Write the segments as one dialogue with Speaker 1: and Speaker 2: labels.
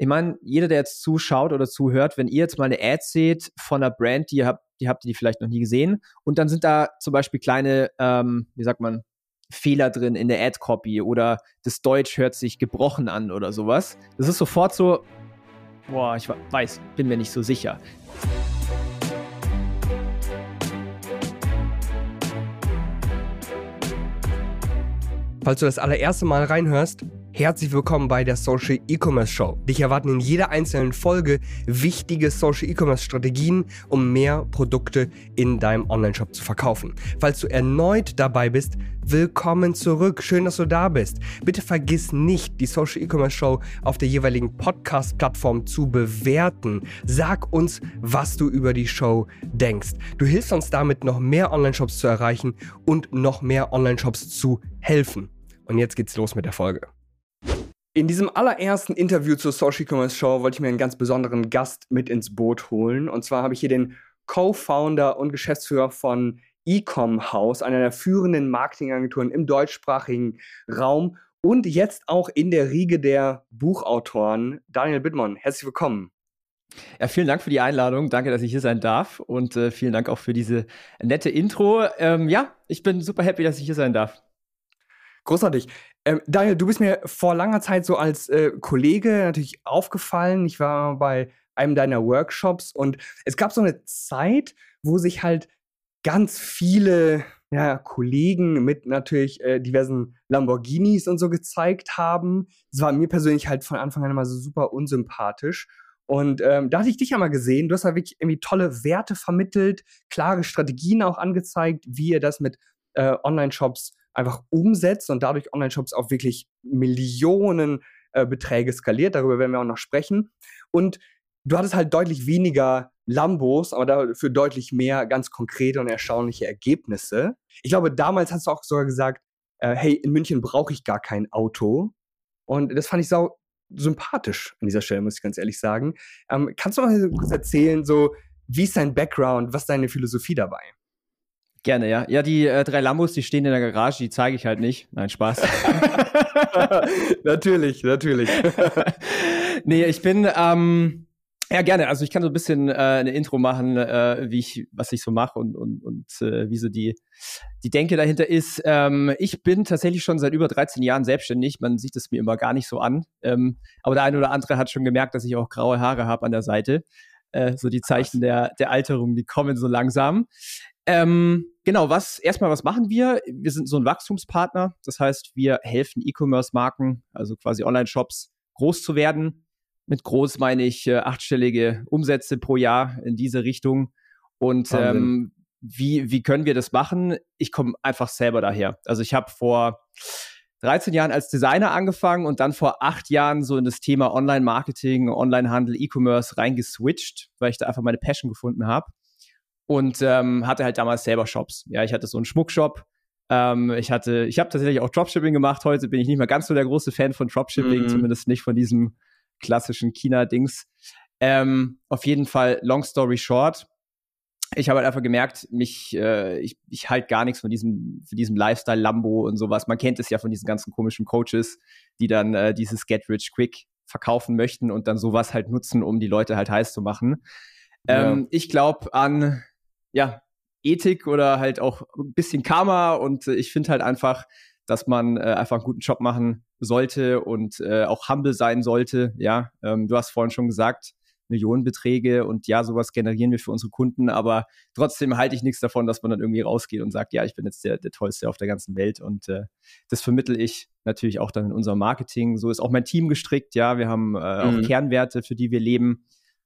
Speaker 1: Ich meine, jeder, der jetzt zuschaut oder zuhört, wenn ihr jetzt mal eine Ad seht von einer Brand, die ihr habt, die habt ihr vielleicht noch nie gesehen, und dann sind da zum Beispiel kleine, ähm, wie sagt man, Fehler drin in der Ad-Copy oder das Deutsch hört sich gebrochen an oder sowas. Das ist sofort so, boah, ich weiß, bin mir nicht so sicher.
Speaker 2: Falls du das allererste Mal reinhörst, Herzlich willkommen bei der Social E-Commerce Show. Dich erwarten in jeder einzelnen Folge wichtige Social E-Commerce Strategien, um mehr Produkte in deinem Online-Shop zu verkaufen. Falls du erneut dabei bist, willkommen zurück. Schön, dass du da bist. Bitte vergiss nicht, die Social E-Commerce Show auf der jeweiligen Podcast-Plattform zu bewerten. Sag uns, was du über die Show denkst. Du hilfst uns damit, noch mehr Online-Shops zu erreichen und noch mehr Online-Shops zu helfen. Und jetzt geht's los mit der Folge. In diesem allerersten Interview zur Social Commerce Show wollte ich mir einen ganz besonderen Gast mit ins Boot holen. Und zwar habe ich hier den Co-Founder und Geschäftsführer von Ecom House, einer der führenden Marketingagenturen im deutschsprachigen Raum und jetzt auch in der Riege der Buchautoren, Daniel Bittmann. Herzlich willkommen.
Speaker 1: Ja, vielen Dank für die Einladung. Danke, dass ich hier sein darf. Und äh, vielen Dank auch für diese nette Intro. Ähm, ja, ich bin super happy, dass ich hier sein darf.
Speaker 2: Großartig. Ähm, Daniel, du bist mir vor langer Zeit so als äh, Kollege natürlich aufgefallen. Ich war bei einem deiner Workshops und es gab so eine Zeit, wo sich halt ganz viele ja, Kollegen mit natürlich äh, diversen Lamborghinis und so gezeigt haben. Das war mir persönlich halt von Anfang an immer so super unsympathisch. Und ähm, da hatte ich dich ja mal gesehen. Du hast da wirklich irgendwie tolle Werte vermittelt, klare Strategien auch angezeigt, wie ihr das mit äh, Online-Shops einfach umsetzt und dadurch Online-Shops auf wirklich Millionen äh, Beträge skaliert. Darüber werden wir auch noch sprechen. Und du hattest halt deutlich weniger Lambos, aber dafür deutlich mehr ganz konkrete und erstaunliche Ergebnisse. Ich glaube, damals hast du auch sogar gesagt, äh, hey, in München brauche ich gar kein Auto. Und das fand ich sau sympathisch an dieser Stelle, muss ich ganz ehrlich sagen. Ähm, kannst du mal kurz erzählen, so, wie ist dein Background, was ist deine Philosophie dabei?
Speaker 1: Gerne, ja. Ja, die äh, drei Lambos, die stehen in der Garage, die zeige ich halt nicht. Nein, Spaß.
Speaker 2: natürlich, natürlich.
Speaker 1: nee, ich bin, ähm, ja, gerne. Also ich kann so ein bisschen äh, eine Intro machen, äh, wie ich, was ich so mache und, und, und äh, wie so die, die Denke dahinter ist. Ähm, ich bin tatsächlich schon seit über 13 Jahren selbstständig. Man sieht es mir immer gar nicht so an. Ähm, aber der eine oder andere hat schon gemerkt, dass ich auch graue Haare habe an der Seite. Äh, so die Zeichen der, der Alterung, die kommen so langsam. Ähm, genau, was erstmal, was machen wir? Wir sind so ein Wachstumspartner. Das heißt, wir helfen E-Commerce-Marken, also quasi Online-Shops, groß zu werden. Mit groß meine ich äh, achtstellige Umsätze pro Jahr in diese Richtung. Und ähm, wie, wie können wir das machen? Ich komme einfach selber daher. Also ich habe vor 13 Jahren als Designer angefangen und dann vor acht Jahren so in das Thema Online-Marketing, Online-Handel, E-Commerce reingeswitcht, weil ich da einfach meine Passion gefunden habe und ähm, hatte halt damals selber Shops. Ja, ich hatte so einen Schmuckshop. Ähm, ich hatte, ich habe tatsächlich auch Dropshipping gemacht. Heute bin ich nicht mehr ganz so der große Fan von Dropshipping, mhm. zumindest nicht von diesem klassischen China-Dings. Ähm, auf jeden Fall, long story short. Ich habe halt einfach gemerkt, mich, äh, ich, ich halt gar nichts von diesem, von diesem Lifestyle Lambo und sowas. Man kennt es ja von diesen ganzen komischen Coaches, die dann äh, dieses Get Rich Quick verkaufen möchten und dann sowas halt nutzen, um die Leute halt heiß zu machen. Ja. Ähm, ich glaube an ja, Ethik oder halt auch ein bisschen Karma und äh, ich finde halt einfach, dass man äh, einfach einen guten Job machen sollte und äh, auch humble sein sollte. Ja, ähm, du hast vorhin schon gesagt, Millionenbeträge und ja, sowas generieren wir für unsere Kunden, aber trotzdem halte ich nichts davon, dass man dann irgendwie rausgeht und sagt, ja, ich bin jetzt der, der Tollste auf der ganzen Welt und äh, das vermittel ich natürlich auch dann in unserem Marketing. So ist auch mein Team gestrickt, ja, wir haben äh, mhm. auch Kernwerte, für die wir leben,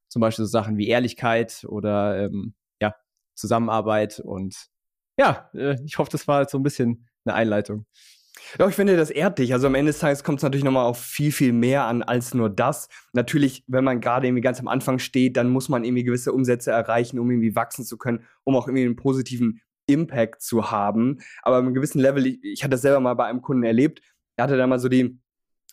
Speaker 1: zum Beispiel so Sachen wie Ehrlichkeit oder ähm, Zusammenarbeit und ja, äh, ich hoffe, das war so ein bisschen eine Einleitung.
Speaker 2: Ja, ich finde, das ehrt dich. Also am Ende des Tages kommt es natürlich nochmal auf viel, viel mehr an als nur das. Natürlich, wenn man gerade irgendwie ganz am Anfang steht, dann muss man irgendwie gewisse Umsätze erreichen, um irgendwie wachsen zu können, um auch irgendwie einen positiven Impact zu haben. Aber einem gewissen Level, ich, ich hatte das selber mal bei einem Kunden erlebt, er hatte da mal so die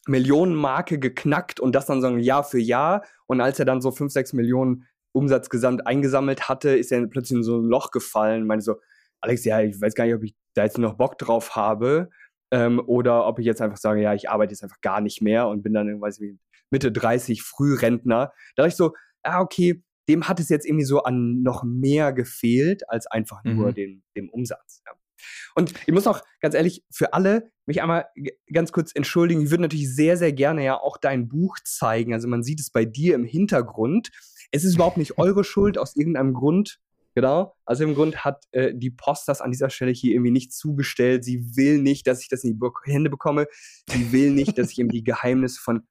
Speaker 2: Millionenmarke geknackt und das dann so Jahr für Jahr. Und als er dann so fünf, sechs Millionen Umsatz gesamt eingesammelt hatte, ist er plötzlich in so ein Loch gefallen. Ich meine so, Alex, ja, ich weiß gar nicht, ob ich da jetzt noch Bock drauf habe. Ähm, oder ob ich jetzt einfach sage, ja, ich arbeite jetzt einfach gar nicht mehr und bin dann irgendwie Mitte 30, Frührentner. Da dachte ich so, ah, okay, dem hat es jetzt irgendwie so an noch mehr gefehlt als einfach nur mhm. dem, dem Umsatz. Ja. Und ich muss auch ganz ehrlich für alle mich einmal ganz kurz entschuldigen. Ich würde natürlich sehr, sehr gerne ja auch dein Buch zeigen. Also man sieht es bei dir im Hintergrund. Es ist überhaupt nicht eure Schuld aus irgendeinem Grund. Genau. Also im Grund hat äh, die Post das an dieser Stelle hier irgendwie nicht zugestellt. Sie will nicht, dass ich das in die Be Hände bekomme. Sie will nicht, dass ich eben die Geheimnisse von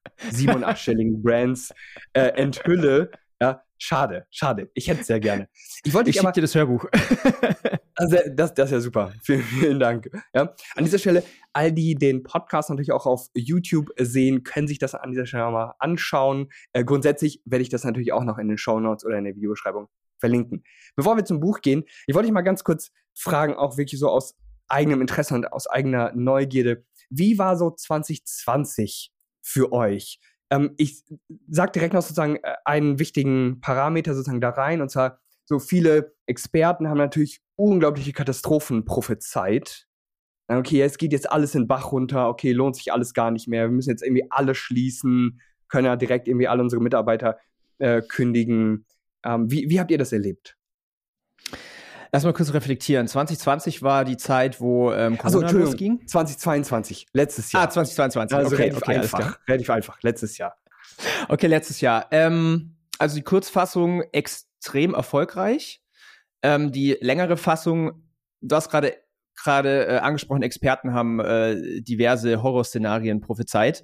Speaker 2: und achtstelligen Brands äh, enthülle. Ja, schade, schade. Ich hätte es sehr gerne.
Speaker 1: Ich wollte ich aber, dir das Hörbuch.
Speaker 2: also das, das ist ja super. Vielen, vielen Dank. Ja, an dieser Stelle, all die den Podcast natürlich auch auf YouTube sehen, können sich das an dieser Stelle mal anschauen. Äh, grundsätzlich werde ich das natürlich auch noch in den Show Notes oder in der Videobeschreibung verlinken. Bevor wir zum Buch gehen, ich wollte dich mal ganz kurz fragen, auch wirklich so aus eigenem Interesse und aus eigener Neugierde. Wie war so 2020 für euch? Ähm, ich sage direkt noch sozusagen äh, einen wichtigen Parameter sozusagen da rein, und zwar so viele Experten haben natürlich unglaubliche Katastrophen prophezeit. Okay, es geht jetzt alles in den Bach runter, okay, lohnt sich alles gar nicht mehr, wir müssen jetzt irgendwie alle schließen, können ja direkt irgendwie alle unsere Mitarbeiter äh, kündigen. Ähm, wie, wie habt ihr das erlebt?
Speaker 1: Lass mal kurz reflektieren. 2020 war die Zeit, wo ähm,
Speaker 2: Corona also, losging. 2022, letztes Jahr.
Speaker 1: Ah, 2022.
Speaker 2: Also okay, relativ okay, einfach. Relativ einfach, letztes Jahr.
Speaker 1: Okay, letztes Jahr. Ähm, also die Kurzfassung extrem erfolgreich. Ähm, die längere Fassung, du hast gerade gerade äh, angesprochen, Experten haben äh, diverse Horrorszenarien prophezeit.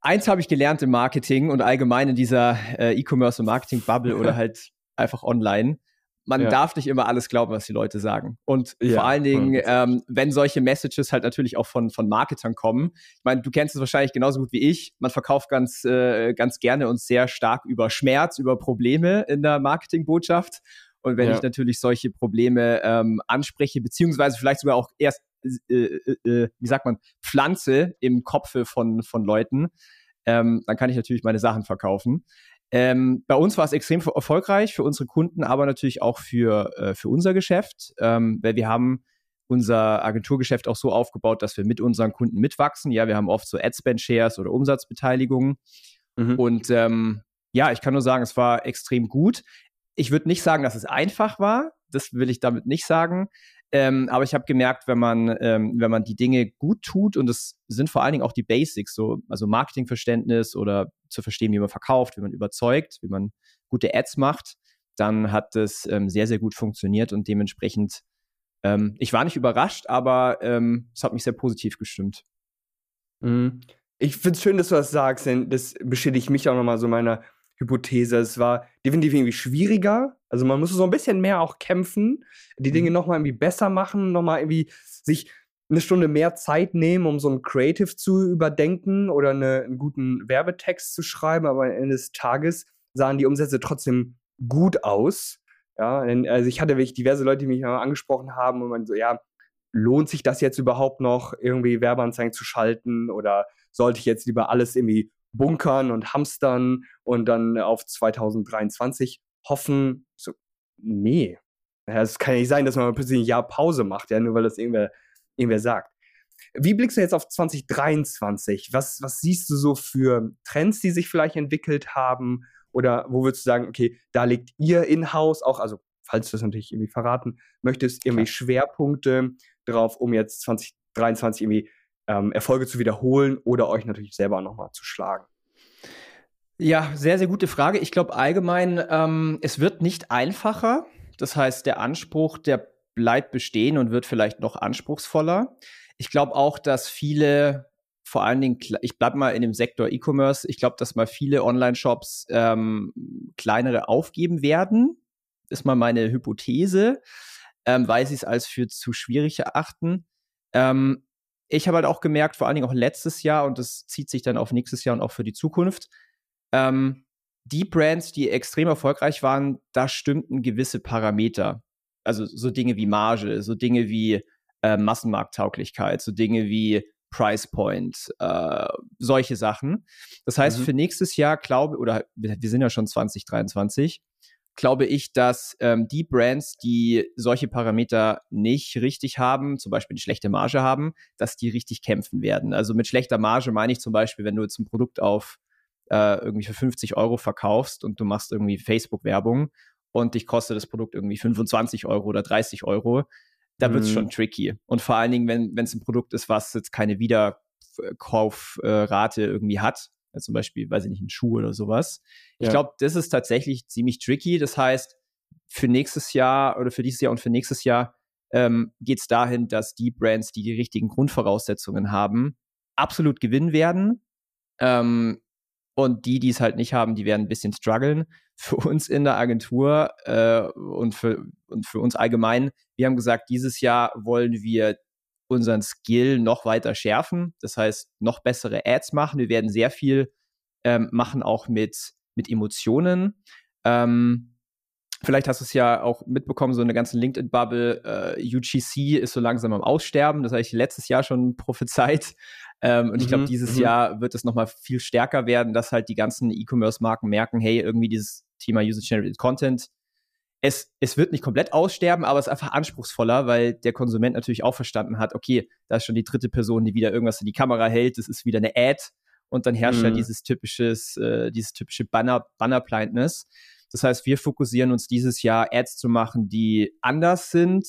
Speaker 1: Eins habe ich gelernt im Marketing und allgemein in dieser äh, E-Commerce und Marketing-Bubble oder halt einfach online man ja. darf nicht immer alles glauben, was die Leute sagen. Und ja, vor allen Dingen, ähm, wenn solche Messages halt natürlich auch von, von Marketern kommen. Ich meine, du kennst es wahrscheinlich genauso gut wie ich. Man verkauft ganz, äh, ganz gerne und sehr stark über Schmerz, über Probleme in der Marketingbotschaft. Und wenn ja. ich natürlich solche Probleme ähm, anspreche, beziehungsweise vielleicht sogar auch erst, äh, äh, äh, wie sagt man, pflanze im Kopfe von, von Leuten, ähm, dann kann ich natürlich meine Sachen verkaufen. Ähm, bei uns war es extrem erfolgreich, für unsere Kunden, aber natürlich auch für, äh, für unser Geschäft, ähm, weil wir haben unser Agenturgeschäft auch so aufgebaut, dass wir mit unseren Kunden mitwachsen. Ja, wir haben oft so Adspend-Shares oder Umsatzbeteiligungen. Mhm. Und ähm, ja, ich kann nur sagen, es war extrem gut. Ich würde nicht sagen, dass es einfach war. Das will ich damit nicht sagen. Ähm, aber ich habe gemerkt, wenn man, ähm, wenn man die Dinge gut tut, und das sind vor allen Dingen auch die Basics, so, also Marketingverständnis oder zu verstehen, wie man verkauft, wie man überzeugt, wie man gute Ads macht, dann hat das ähm, sehr, sehr gut funktioniert und dementsprechend, ähm, ich war nicht überrascht, aber ähm, es hat mich sehr positiv gestimmt.
Speaker 2: Mhm. Ich finde es schön, dass du das sagst, denn das bestätigt mich auch nochmal so meiner Hypothese. Es war definitiv irgendwie schwieriger. Also man musste so ein bisschen mehr auch kämpfen, die Dinge mhm. nochmal irgendwie besser machen, nochmal irgendwie sich eine Stunde mehr Zeit nehmen, um so ein Creative zu überdenken oder eine, einen guten Werbetext zu schreiben, aber am Ende des Tages sahen die Umsätze trotzdem gut aus. Ja, also ich hatte wirklich diverse Leute, die mich angesprochen haben und man so, ja, lohnt sich das jetzt überhaupt noch, irgendwie Werbeanzeigen zu schalten oder sollte ich jetzt lieber alles irgendwie bunkern und hamstern und dann auf 2023 hoffen. So, nee. Es kann ja nicht sein, dass man plötzlich ein Jahr Pause macht, ja, nur weil das irgendwer, irgendwer sagt. Wie blickst du jetzt auf 2023? Was, was siehst du so für Trends, die sich vielleicht entwickelt haben? Oder wo würdest du sagen, okay, da legt ihr in-house auch, also falls du das natürlich irgendwie verraten möchtest, irgendwie. Schwerpunkte drauf, um jetzt 2023 irgendwie ähm, Erfolge zu wiederholen oder euch natürlich selber nochmal zu schlagen?
Speaker 1: Ja, sehr, sehr gute Frage. Ich glaube allgemein, ähm, es wird nicht einfacher. Das heißt, der Anspruch, der bleibt bestehen und wird vielleicht noch anspruchsvoller. Ich glaube auch, dass viele, vor allen Dingen, ich bleibe mal in dem Sektor E-Commerce, ich glaube, dass mal viele Online-Shops ähm, kleinere aufgeben werden. Ist mal meine Hypothese, ähm, weil sie es als für zu schwierig erachten. Ähm, ich habe halt auch gemerkt, vor allen Dingen auch letztes Jahr, und das zieht sich dann auf nächstes Jahr und auch für die Zukunft, ähm, die Brands, die extrem erfolgreich waren, da stimmten gewisse Parameter. Also so Dinge wie Marge, so Dinge wie äh, Massenmarkttauglichkeit, so Dinge wie Price Point, äh, solche Sachen. Das heißt, mhm. für nächstes Jahr glaube, oder wir, wir sind ja schon 2023, glaube ich, dass ähm, die Brands, die solche Parameter nicht richtig haben, zum Beispiel eine schlechte Marge haben, dass die richtig kämpfen werden. Also mit schlechter Marge meine ich zum Beispiel, wenn du jetzt ein Produkt auf äh, irgendwie für 50 Euro verkaufst und du machst irgendwie Facebook-Werbung und dich kostet das Produkt irgendwie 25 Euro oder 30 Euro, da wird es schon mhm. tricky. Und vor allen Dingen, wenn es ein Produkt ist, was jetzt keine Wiederkaufrate äh, irgendwie hat, zum Beispiel, weiß ich nicht, ein Schuh oder sowas. Ja. Ich glaube, das ist tatsächlich ziemlich tricky. Das heißt, für nächstes Jahr oder für dieses Jahr und für nächstes Jahr ähm, geht es dahin, dass die Brands, die die richtigen Grundvoraussetzungen haben, absolut gewinnen werden. Ähm, und die, die es halt nicht haben, die werden ein bisschen strugglen. Für uns in der Agentur äh, und, für, und für uns allgemein, wir haben gesagt, dieses Jahr wollen wir unseren Skill noch weiter schärfen. Das heißt, noch bessere Ads machen. Wir werden sehr viel ähm, machen, auch mit, mit Emotionen. Ähm, Vielleicht hast du es ja auch mitbekommen, so eine ganze LinkedIn-Bubble. Äh, UGC ist so langsam am Aussterben. Das habe ich letztes Jahr schon prophezeit. Ähm, und mhm, ich glaube, dieses mhm. Jahr wird es nochmal viel stärker werden, dass halt die ganzen E-Commerce-Marken merken, hey, irgendwie dieses Thema User-Generated Content, es, es wird nicht komplett aussterben, aber es ist einfach anspruchsvoller, weil der Konsument natürlich auch verstanden hat, okay, da ist schon die dritte Person, die wieder irgendwas in die Kamera hält, das ist wieder eine Ad und dann herrscht mhm. ja dieses typisches, äh, dieses typische Banner, Banner-Blindness. Das heißt, wir fokussieren uns dieses Jahr Ads zu machen, die anders sind.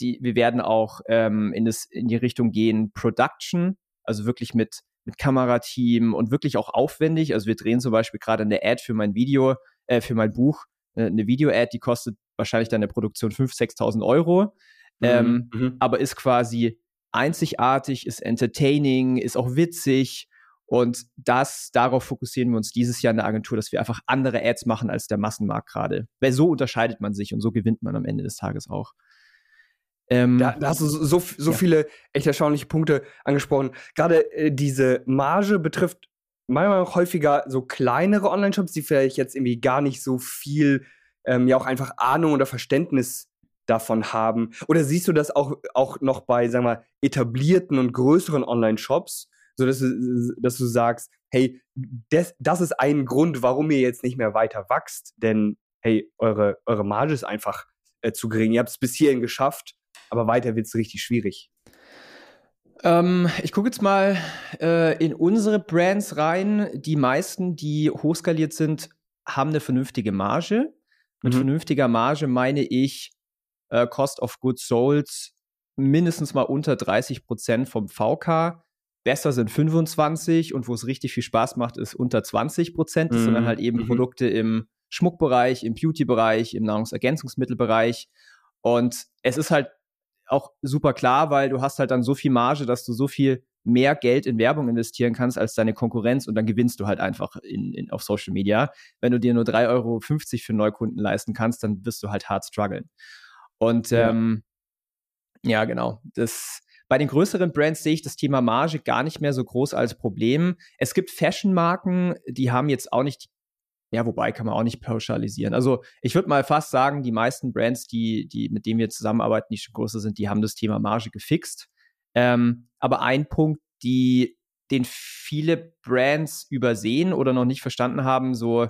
Speaker 1: Die, wir werden auch ähm, in, das, in die Richtung gehen Production, also wirklich mit, mit Kamerateam und wirklich auch aufwendig. Also wir drehen zum Beispiel gerade eine Ad für mein Video, äh, für mein Buch, eine Video-Ad, die kostet wahrscheinlich dann in der Produktion 5.000, 6.000 Euro, mhm, ähm, mhm. aber ist quasi einzigartig, ist entertaining, ist auch witzig und das, darauf fokussieren wir uns dieses Jahr in der Agentur, dass wir einfach andere Ads machen als der Massenmarkt gerade. Weil so unterscheidet man sich und so gewinnt man am Ende des Tages auch.
Speaker 2: Ähm, da, da, hast du so, so ja. viele echt erstaunliche Punkte angesprochen. Gerade äh, diese Marge betrifft manchmal auch häufiger so kleinere Online-Shops, die vielleicht jetzt irgendwie gar nicht so viel, ähm, ja auch einfach Ahnung oder Verständnis davon haben. Oder siehst du das auch, auch noch bei, sagen wir, etablierten und größeren Online-Shops, so dass du, dass du sagst, hey, das, das ist ein Grund, warum ihr jetzt nicht mehr weiter wächst, denn hey, eure, eure Marge ist einfach äh, zu gering. Ihr habt es bis hierhin geschafft, aber weiter wird es richtig schwierig.
Speaker 1: Ähm, ich gucke jetzt mal äh, in unsere Brands rein. Die meisten, die hochskaliert sind, haben eine vernünftige Marge. Mit mhm. vernünftiger Marge meine ich äh, Cost of Goods Sold mindestens mal unter 30 Prozent vom VK besser sind 25 und wo es richtig viel Spaß macht, ist unter 20 Prozent. Das mhm. sind dann mhm, halt eben mhm. Produkte im Schmuckbereich, im Beauty-Bereich, im Nahrungsergänzungsmittelbereich. Und es ist halt auch super klar, weil du hast halt dann so viel Marge, dass du so viel mehr Geld in Werbung investieren kannst als deine Konkurrenz und dann gewinnst du halt einfach in, in, auf Social Media. Wenn du dir nur 3,50 Euro für Neukunden leisten kannst, dann wirst du halt hart strugglen. Und ja, ähm, ja genau. Das, bei den größeren Brands sehe ich das Thema Marge gar nicht mehr so groß als Problem. Es gibt Fashion-Marken, die haben jetzt auch nicht, ja, wobei kann man auch nicht pauschalisieren. Also ich würde mal fast sagen, die meisten Brands, die, die, mit denen wir zusammenarbeiten, die schon größer sind, die haben das Thema Marge gefixt. Ähm, aber ein Punkt, die, den viele Brands übersehen oder noch nicht verstanden haben, so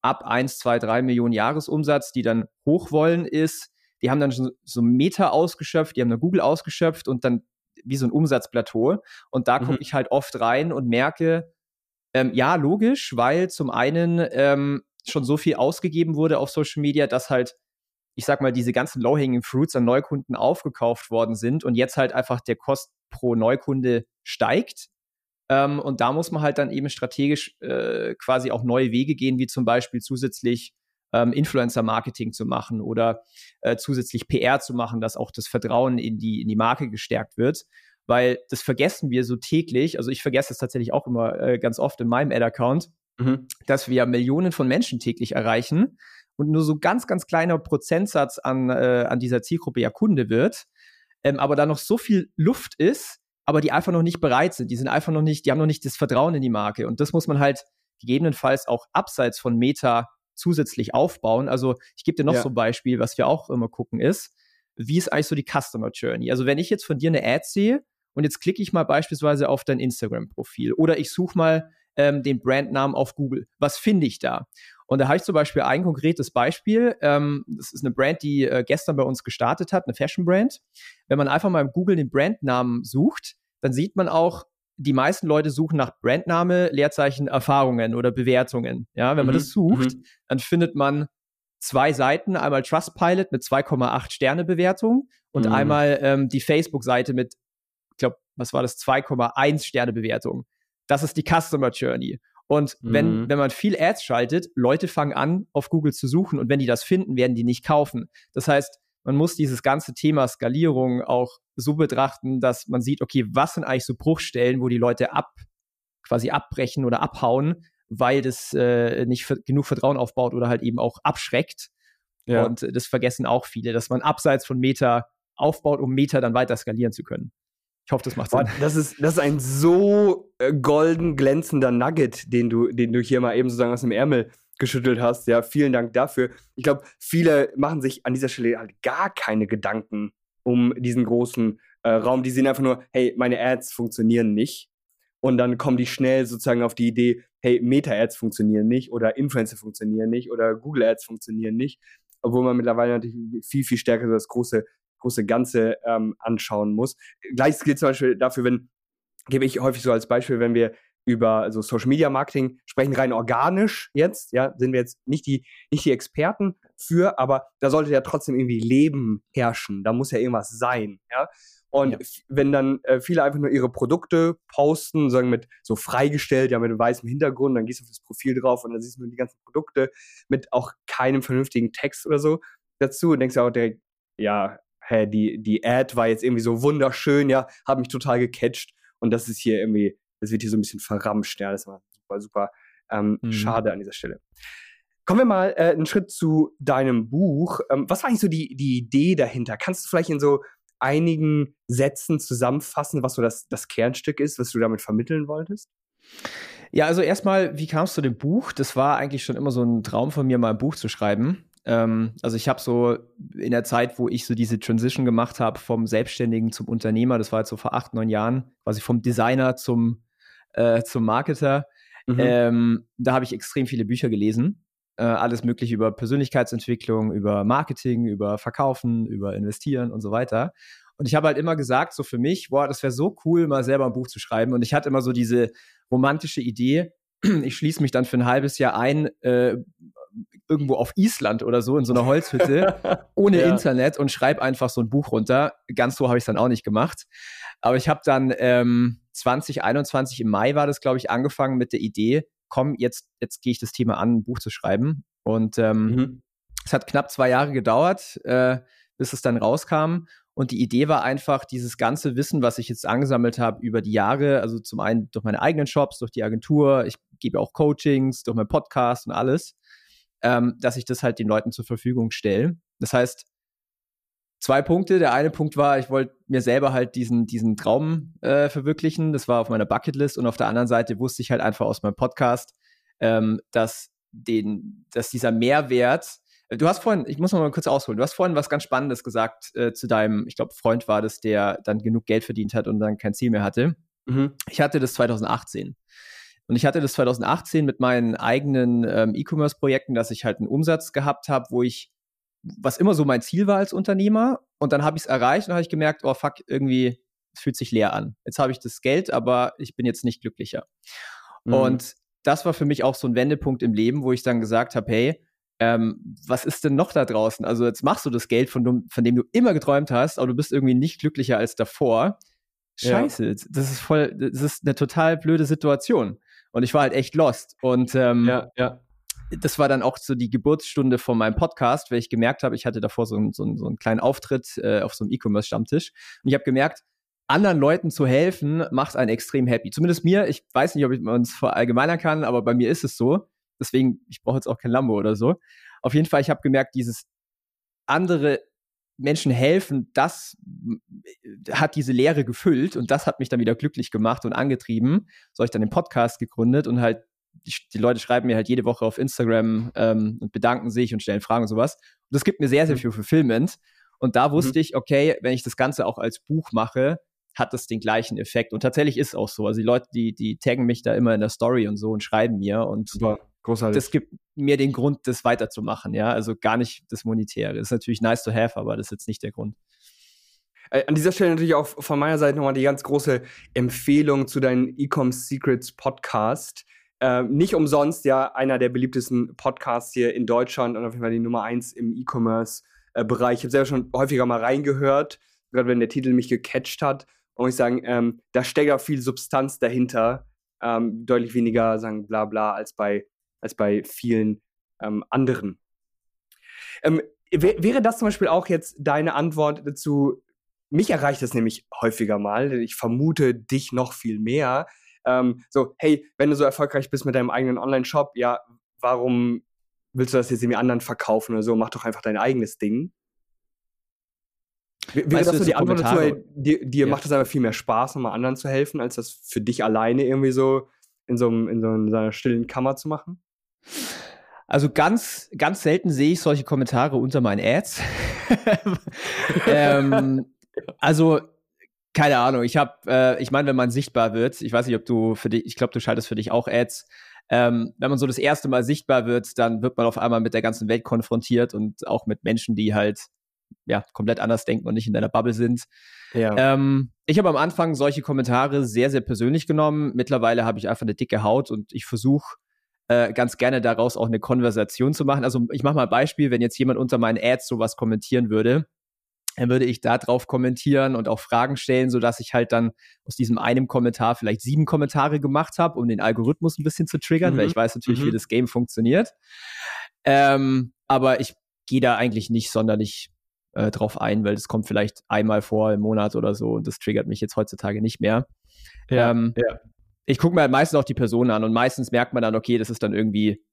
Speaker 1: ab 1, 2, 3 Millionen Jahresumsatz, die dann hoch wollen, ist, die haben dann schon so Meta ausgeschöpft, die haben dann Google ausgeschöpft und dann wie so ein Umsatzplateau. Und da mhm. gucke ich halt oft rein und merke, ähm, ja, logisch, weil zum einen ähm, schon so viel ausgegeben wurde auf Social Media, dass halt, ich sag mal, diese ganzen Low-Hanging Fruits an Neukunden aufgekauft worden sind und jetzt halt einfach der Kost pro Neukunde steigt. Ähm, und da muss man halt dann eben strategisch äh, quasi auch neue Wege gehen, wie zum Beispiel zusätzlich ähm, Influencer-Marketing zu machen oder äh, zusätzlich PR zu machen, dass auch das Vertrauen in die, in die Marke gestärkt wird. Weil das vergessen wir so täglich. Also ich vergesse es tatsächlich auch immer äh, ganz oft in meinem Ad-Account, mhm. dass wir Millionen von Menschen täglich erreichen und nur so ganz, ganz kleiner Prozentsatz an, äh, an dieser Zielgruppe ja Kunde wird. Ähm, aber da noch so viel Luft ist, aber die einfach noch nicht bereit sind. Die sind einfach noch nicht, die haben noch nicht das Vertrauen in die Marke. Und das muss man halt gegebenenfalls auch abseits von Meta zusätzlich aufbauen. Also ich gebe dir noch ja. so ein Beispiel, was wir auch immer gucken, ist, wie ist eigentlich so die Customer Journey? Also wenn ich jetzt von dir eine Ad sehe und jetzt klicke ich mal beispielsweise auf dein Instagram-Profil oder ich suche mal ähm, den Brandnamen auf Google, was finde ich da? Und da habe ich zum Beispiel ein konkretes Beispiel. Ähm, das ist eine Brand, die äh, gestern bei uns gestartet hat, eine Fashion-Brand. Wenn man einfach mal im Google den Brandnamen sucht, dann sieht man auch die meisten Leute suchen nach Brandname, Leerzeichen, Erfahrungen oder Bewertungen. Ja, wenn man mhm. das sucht, mhm. dann findet man zwei Seiten, einmal Trustpilot mit 2,8 Sterne Bewertung und mhm. einmal ähm, die Facebook-Seite mit, ich glaube, was war das, 2,1 Sterne Bewertung. Das ist die Customer Journey. Und wenn, mhm. wenn man viel Ads schaltet, Leute fangen an, auf Google zu suchen und wenn die das finden, werden die nicht kaufen. Das heißt, man muss dieses ganze Thema Skalierung auch so betrachten, dass man sieht, okay, was sind eigentlich so Bruchstellen, wo die Leute ab, quasi abbrechen oder abhauen, weil das äh, nicht genug Vertrauen aufbaut oder halt eben auch abschreckt. Ja. Und das vergessen auch viele, dass man abseits von Meta aufbaut, um Meta dann weiter skalieren zu können. Ich hoffe, das macht Sinn.
Speaker 2: Das ist, das ist ein so äh, golden glänzender Nugget, den du, den du hier mal eben sozusagen aus dem Ärmel geschüttelt hast. Ja, vielen Dank dafür. Ich glaube, viele machen sich an dieser Stelle halt gar keine Gedanken um diesen großen äh, Raum. Die sehen einfach nur, hey, meine Ads funktionieren nicht. Und dann kommen die schnell sozusagen auf die Idee, hey, Meta-Ads funktionieren nicht oder Influencer funktionieren nicht oder Google-Ads funktionieren nicht. Obwohl man mittlerweile natürlich viel, viel stärker so das große, große Ganze ähm, anschauen muss. Gleiches gilt zum Beispiel dafür, wenn, gebe ich häufig so als Beispiel, wenn wir über also Social Media Marketing sprechen, rein organisch jetzt, ja, sind wir jetzt nicht die, nicht die Experten für, aber da sollte ja trotzdem irgendwie Leben herrschen. Da muss ja irgendwas sein, ja. Und ja. wenn dann äh, viele einfach nur ihre Produkte posten, sagen mit so freigestellt, ja, mit einem weißen Hintergrund, dann gehst du auf das Profil drauf und dann siehst du nur die ganzen Produkte mit auch keinem vernünftigen Text oder so dazu und denkst ja auch direkt, ja, hä, die, die Ad war jetzt irgendwie so wunderschön, ja, hat mich total gecatcht und das ist hier irgendwie das wird hier so ein bisschen verramscht. Ja, das war super, super ähm, mhm. schade an dieser Stelle. Kommen wir mal äh, einen Schritt zu deinem Buch. Ähm, was war eigentlich so die, die Idee dahinter? Kannst du vielleicht in so einigen Sätzen zusammenfassen, was so das, das Kernstück ist, was du damit vermitteln wolltest?
Speaker 1: Ja, also erstmal, wie kamst du zu dem Buch? Das war eigentlich schon immer so ein Traum von mir, mal ein Buch zu schreiben. Ähm, also ich habe so in der Zeit, wo ich so diese Transition gemacht habe vom Selbstständigen zum Unternehmer, das war jetzt so vor acht, neun Jahren, quasi vom Designer zum äh, zum Marketer. Mhm. Ähm, da habe ich extrem viele Bücher gelesen. Äh, alles mögliche über Persönlichkeitsentwicklung, über Marketing, über Verkaufen, über Investieren und so weiter. Und ich habe halt immer gesagt, so für mich, boah, das wäre so cool, mal selber ein Buch zu schreiben. Und ich hatte immer so diese romantische Idee, ich schließe mich dann für ein halbes Jahr ein, äh, irgendwo auf Island oder so in so einer Holzhütte ohne ja. Internet und schreibe einfach so ein Buch runter. Ganz so habe ich es dann auch nicht gemacht. Aber ich habe dann ähm, 2021 im Mai war das, glaube ich, angefangen mit der Idee, komm, jetzt, jetzt gehe ich das Thema an, ein Buch zu schreiben. Und ähm, mhm. es hat knapp zwei Jahre gedauert, äh, bis es dann rauskam. Und die Idee war einfach, dieses ganze Wissen, was ich jetzt angesammelt habe über die Jahre, also zum einen durch meine eigenen Shops, durch die Agentur, ich gebe auch Coachings, durch meinen Podcast und alles, ähm, dass ich das halt den Leuten zur Verfügung stelle. Das heißt, zwei Punkte. Der eine Punkt war, ich wollte mir selber halt diesen, diesen Traum äh, verwirklichen. Das war auf meiner Bucketlist. Und auf der anderen Seite wusste ich halt einfach aus meinem Podcast, ähm, dass, den, dass dieser Mehrwert, äh, du hast vorhin, ich muss noch mal kurz ausholen, du hast vorhin was ganz Spannendes gesagt äh, zu deinem, ich glaube, Freund war das, der dann genug Geld verdient hat und dann kein Ziel mehr hatte. Mhm. Ich hatte das 2018. Und ich hatte das 2018 mit meinen eigenen ähm, E-Commerce-Projekten, dass ich halt einen Umsatz gehabt habe, wo ich was immer so mein Ziel war als Unternehmer. Und dann habe ich es erreicht und habe ich gemerkt, oh fuck, irgendwie es fühlt sich leer an. Jetzt habe ich das Geld, aber ich bin jetzt nicht glücklicher. Mhm. Und das war für mich auch so ein Wendepunkt im Leben, wo ich dann gesagt habe, hey, ähm, was ist denn noch da draußen? Also jetzt machst du das Geld, von, du, von dem du immer geträumt hast, aber du bist irgendwie nicht glücklicher als davor. Scheiße, ja. das ist voll, das ist eine total blöde Situation. Und ich war halt echt lost. Und ähm, ja, ja das war dann auch so die Geburtsstunde von meinem Podcast, weil ich gemerkt habe, ich hatte davor so, ein, so, ein, so einen kleinen Auftritt äh, auf so einem E-Commerce-Stammtisch. Und ich habe gemerkt, anderen Leuten zu helfen, macht einen extrem happy. Zumindest mir, ich weiß nicht, ob man es verallgemeinern kann, aber bei mir ist es so. Deswegen, ich brauche jetzt auch kein Lambo oder so. Auf jeden Fall, ich habe gemerkt, dieses andere Menschen helfen, das hat diese Lehre gefüllt und das hat mich dann wieder glücklich gemacht und angetrieben. So habe ich dann den Podcast gegründet und halt die, die, Leute schreiben mir halt jede Woche auf Instagram ähm, und bedanken sich und stellen Fragen und sowas. Und das gibt mir sehr, sehr mhm. viel Fulfillment. Und da wusste mhm. ich, okay, wenn ich das Ganze auch als Buch mache, hat das den gleichen Effekt. Und tatsächlich ist auch so. Also die Leute, die, die taggen mich da immer in der Story und so und schreiben mir. Und Super, großartig. das gibt mir den Grund, das weiterzumachen, ja. Also gar nicht das Monetäre. Das ist natürlich nice to have, aber das ist jetzt nicht der Grund.
Speaker 2: Äh, an dieser Stelle natürlich auch von meiner Seite nochmal die ganz große Empfehlung zu deinem Ecom Secrets Podcast. Äh, nicht umsonst ja einer der beliebtesten Podcasts hier in Deutschland und auf jeden Fall die Nummer eins im E-Commerce-Bereich. Ich habe selber schon häufiger mal reingehört, gerade wenn der Titel mich gecatcht hat. Und ich sagen, ähm, da steckt auch viel Substanz dahinter. Ähm, deutlich weniger sagen bla bla als bei, als bei vielen ähm, anderen. Ähm, wäre das zum Beispiel auch jetzt deine Antwort dazu? Mich erreicht das nämlich häufiger mal. Ich vermute dich noch viel mehr. Ähm, so, hey, wenn du so erfolgreich bist mit deinem eigenen Online-Shop, ja, warum willst du das jetzt irgendwie anderen verkaufen oder so? Mach doch einfach dein eigenes Ding. Wäre das so die Antwort dazu, dir, dir ja. macht es aber viel mehr Spaß, nochmal anderen zu helfen, als das für dich alleine irgendwie so in so, einem, in so einer stillen Kammer zu machen?
Speaker 1: Also ganz, ganz selten sehe ich solche Kommentare unter meinen Ads. ähm, also keine Ahnung. Ich habe, äh, ich meine, wenn man sichtbar wird, ich weiß nicht, ob du für dich, ich glaube, du schaltest für dich auch Ads. Ähm, wenn man so das erste Mal sichtbar wird, dann wird man auf einmal mit der ganzen Welt konfrontiert und auch mit Menschen, die halt ja komplett anders denken und nicht in deiner Bubble sind. Ja. Ähm, ich habe am Anfang solche Kommentare sehr, sehr persönlich genommen. Mittlerweile habe ich einfach eine dicke Haut und ich versuche äh, ganz gerne daraus auch eine Konversation zu machen. Also ich mache mal ein Beispiel, wenn jetzt jemand unter meinen Ads sowas kommentieren würde, dann würde ich da drauf kommentieren und auch Fragen stellen, sodass ich halt dann aus diesem einem Kommentar vielleicht sieben Kommentare gemacht habe, um den Algorithmus ein bisschen zu triggern, mhm. weil ich weiß natürlich, mhm. wie das Game funktioniert. Ähm, aber ich gehe da eigentlich nicht sonderlich äh, drauf ein, weil das kommt vielleicht einmal vor im Monat oder so und das triggert mich jetzt heutzutage nicht mehr. Ja, ähm, ja. Ich gucke mir halt meistens auch die Person an und meistens merkt man dann, okay, das ist dann irgendwie,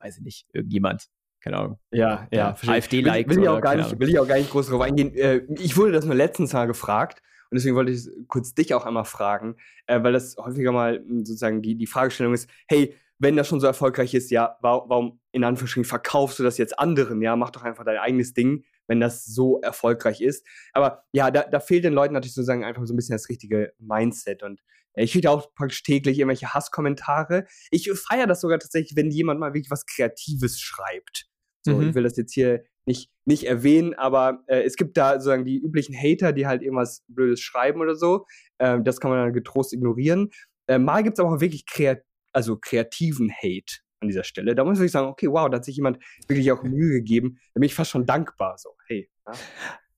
Speaker 1: weiß ich nicht, irgendjemand, keine Ahnung.
Speaker 2: Ja, ja.
Speaker 1: AfD-like.
Speaker 2: Will, will, ich auch gar nicht, will ich auch gar nicht groß drauf eingehen. Äh, ich wurde das nur letztens mal gefragt und deswegen wollte ich kurz dich auch einmal fragen, äh, weil das häufiger mal hm, sozusagen die, die Fragestellung ist, hey, wenn das schon so erfolgreich ist, ja, warum, warum in Anführungsstrichen verkaufst du das jetzt anderen? Ja, mach doch einfach dein eigenes Ding, wenn das so erfolgreich ist. Aber ja, da, da fehlt den Leuten natürlich sozusagen einfach so ein bisschen das richtige Mindset und ich kriege auch praktisch täglich irgendwelche Hasskommentare. Ich feiere das sogar tatsächlich, wenn jemand mal wirklich was Kreatives schreibt. So, mhm. ich will das jetzt hier nicht, nicht erwähnen, aber äh, es gibt da sozusagen die üblichen Hater, die halt irgendwas Blödes schreiben oder so. Äh, das kann man dann getrost ignorieren. Äh, mal gibt es aber auch wirklich kreat also kreativen Hate an dieser Stelle. Da muss ich sagen, okay, wow, da hat sich jemand wirklich auch Mühe gegeben. Da bin ich fast schon dankbar. So, hey. Ja.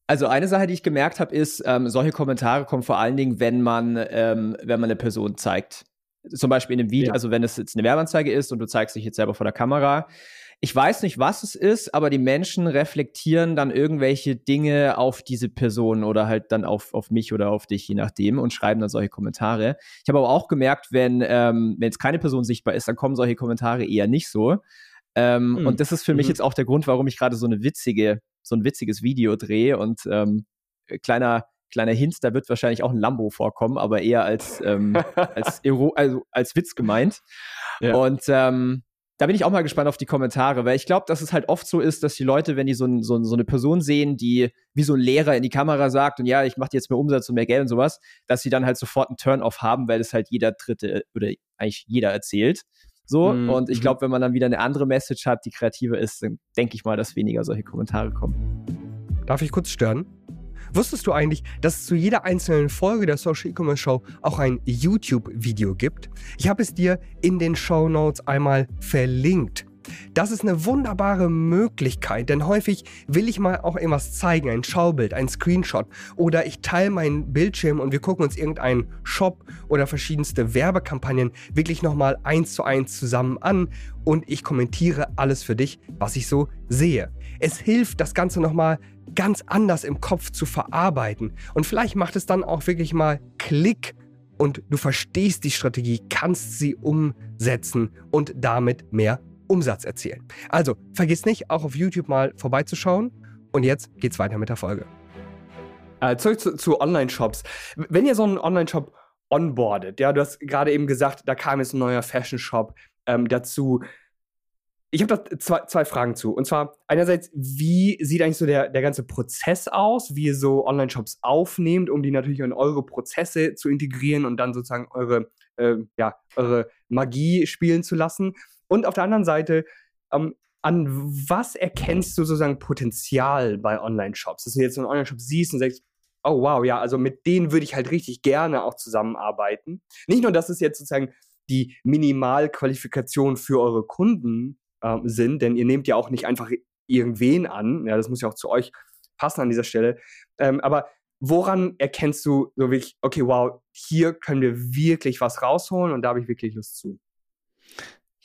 Speaker 1: Also eine Sache, die ich gemerkt habe, ist, ähm, solche Kommentare kommen vor allen Dingen, wenn man, ähm, wenn man eine Person zeigt. Zum Beispiel in einem Video, ja. also wenn es jetzt eine Werbeanzeige ist und du zeigst dich jetzt selber vor der Kamera, ich weiß nicht, was es ist, aber die Menschen reflektieren dann irgendwelche Dinge auf diese Person oder halt dann auf, auf mich oder auf dich, je nachdem, und schreiben dann solche Kommentare. Ich habe aber auch gemerkt, wenn, ähm, wenn jetzt keine Person sichtbar ist, dann kommen solche Kommentare eher nicht so. Ähm, mhm. Und das ist für mich mhm. jetzt auch der Grund, warum ich gerade so eine witzige, so ein witziges Video drehe und ähm, kleiner kleiner Hint, da wird wahrscheinlich auch ein Lambo vorkommen, aber eher als ähm, als, also als Witz gemeint. Ja. Und ähm, da bin ich auch mal gespannt auf die Kommentare, weil ich glaube, dass es halt oft so ist, dass die Leute, wenn die so, so, so, eine Person sehen, die wie so ein Lehrer in die Kamera sagt und ja, ich mache jetzt mehr Umsatz und mehr Geld und sowas, dass sie dann halt sofort einen Turn-off haben, weil es halt jeder Dritte oder eigentlich jeder erzählt. So, mm, und ich mhm. glaube, wenn man dann wieder eine andere Message hat, die kreativer ist, dann denke ich mal, dass weniger solche Kommentare kommen.
Speaker 2: Darf ich kurz stören? Wusstest du eigentlich, dass es zu jeder einzelnen Folge der Social E-Commerce Show auch ein YouTube-Video gibt? Ich habe es dir in den Show Notes einmal verlinkt. Das ist eine wunderbare Möglichkeit, denn häufig will ich mal auch irgendwas zeigen, ein Schaubild, ein Screenshot oder ich teile meinen Bildschirm und wir gucken uns irgendeinen Shop oder verschiedenste Werbekampagnen wirklich nochmal eins zu eins zusammen an und ich kommentiere alles für dich, was ich so sehe. Es hilft, das Ganze nochmal ganz anders im Kopf zu verarbeiten. Und vielleicht macht es dann auch wirklich mal Klick und du verstehst die Strategie, kannst sie umsetzen und damit mehr Umsatz erzielen. Also vergiss nicht, auch auf YouTube mal vorbeizuschauen. Und jetzt geht's weiter mit der Folge. Äh, zurück zu, zu Online-Shops. Wenn ihr so einen Online-Shop onboardet, ja, du hast gerade eben gesagt, da kam jetzt ein neuer Fashion-Shop ähm, dazu. Ich habe da zwei, zwei Fragen zu. Und zwar einerseits, wie sieht eigentlich so der, der ganze Prozess aus, wie ihr so Online-Shops aufnehmt, um die natürlich in eure Prozesse zu integrieren und dann sozusagen eure, äh, ja, eure Magie spielen zu lassen. Und auf der anderen Seite, ähm, an was erkennst du sozusagen Potenzial bei Online-Shops? Dass du jetzt so einen Online-Shop siehst und sagst, oh wow, ja, also mit denen würde ich halt richtig gerne auch zusammenarbeiten. Nicht nur, dass es jetzt sozusagen die Minimalqualifikation für eure Kunden äh, sind, denn ihr nehmt ja auch nicht einfach irgendwen an, ja, das muss ja auch zu euch passen an dieser Stelle, ähm, aber woran erkennst du so wirklich, okay, wow, hier können wir wirklich was rausholen und da habe ich wirklich Lust zu?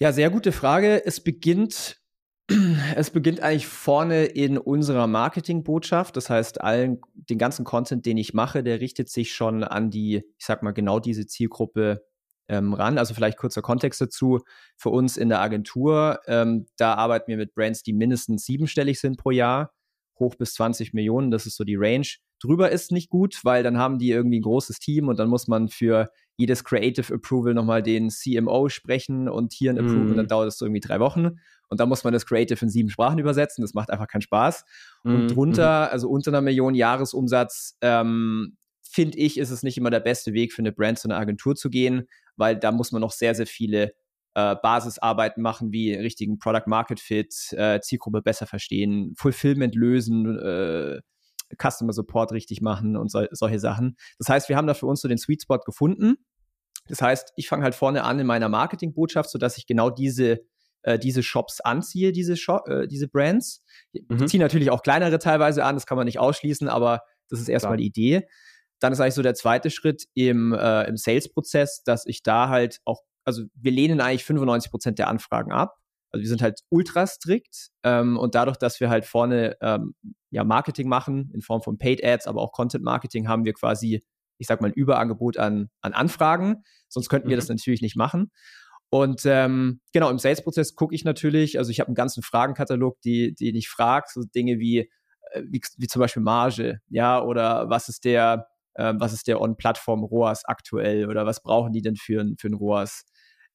Speaker 1: Ja, sehr gute Frage. Es beginnt es beginnt eigentlich vorne in unserer Marketingbotschaft. Das heißt, allen, den ganzen Content, den ich mache, der richtet sich schon an die, ich sag mal, genau diese Zielgruppe ähm, ran. Also vielleicht kurzer Kontext dazu. Für uns in der Agentur, ähm, da arbeiten wir mit Brands, die mindestens siebenstellig sind pro Jahr, hoch bis 20 Millionen. Das ist so die Range. Drüber ist nicht gut, weil dann haben die irgendwie ein großes Team und dann muss man für jedes Creative Approval nochmal den CMO sprechen und hier ein Approval, mm. dann dauert es so irgendwie drei Wochen. Und dann muss man das Creative in sieben Sprachen übersetzen. Das macht einfach keinen Spaß. Mm. Und drunter, mm. also unter einer Million Jahresumsatz, ähm, finde ich, ist es nicht immer der beste Weg für eine Brand zu einer Agentur zu gehen, weil da muss man noch sehr, sehr viele äh, Basisarbeiten machen, wie richtigen Product Market Fit, äh, Zielgruppe besser verstehen, Fulfillment lösen, äh, Customer Support richtig machen und so, solche Sachen. Das heißt, wir haben da für uns so den Sweet Spot gefunden. Das heißt, ich fange halt vorne an in meiner Marketingbotschaft, sodass ich genau diese äh, diese Shops anziehe, diese, Shop, äh, diese Brands. Mhm. Ziehe natürlich auch kleinere teilweise an, das kann man nicht ausschließen, aber das ist erstmal die Idee. Dann ist eigentlich so der zweite Schritt im, äh, im Sales-Prozess, dass ich da halt auch, also wir lehnen eigentlich 95 Prozent der Anfragen ab. Also wir sind halt ultra strikt ähm, und dadurch, dass wir halt vorne ähm, ja Marketing machen in Form von Paid Ads, aber auch Content Marketing, haben wir quasi, ich sag mal, ein Überangebot an, an Anfragen. Sonst könnten wir mhm. das natürlich nicht machen. Und ähm, genau, im Sales-Prozess gucke ich natürlich, also ich habe einen ganzen Fragenkatalog, die, die ich frage, so Dinge wie, äh, wie, wie zum Beispiel Marge, ja, oder was ist der, äh, was ist der On-Plattform ROAS aktuell oder was brauchen die denn für, für ein ROAS?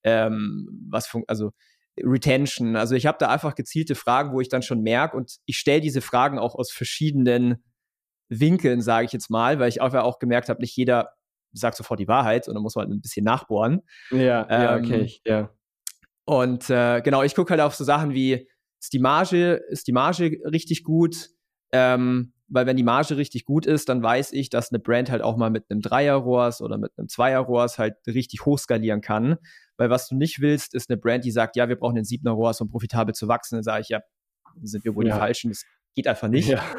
Speaker 1: Ähm, was also Retention. Also ich habe da einfach gezielte Fragen, wo ich dann schon merke und ich stelle diese Fragen auch aus verschiedenen Winkeln, sage ich jetzt mal, weil ich auch, auch gemerkt habe, nicht jeder sagt sofort die Wahrheit und dann muss man halt ein bisschen nachbohren.
Speaker 2: Ja, ähm, ja, okay, ja.
Speaker 1: Und äh, genau, ich gucke halt auf so Sachen wie, ist die Marge, ist die Marge richtig gut? Ähm, weil wenn die Marge richtig gut ist, dann weiß ich, dass eine Brand halt auch mal mit einem Dreier-ROAS oder mit einem Zweier-ROAS halt richtig hochskalieren kann. Weil was du nicht willst, ist eine Brand, die sagt, ja, wir brauchen den Siebener ROAS, um profitabel zu wachsen. Dann sage ich, ja, sind wir wohl ja. die Falschen. Das geht einfach nicht. Ja.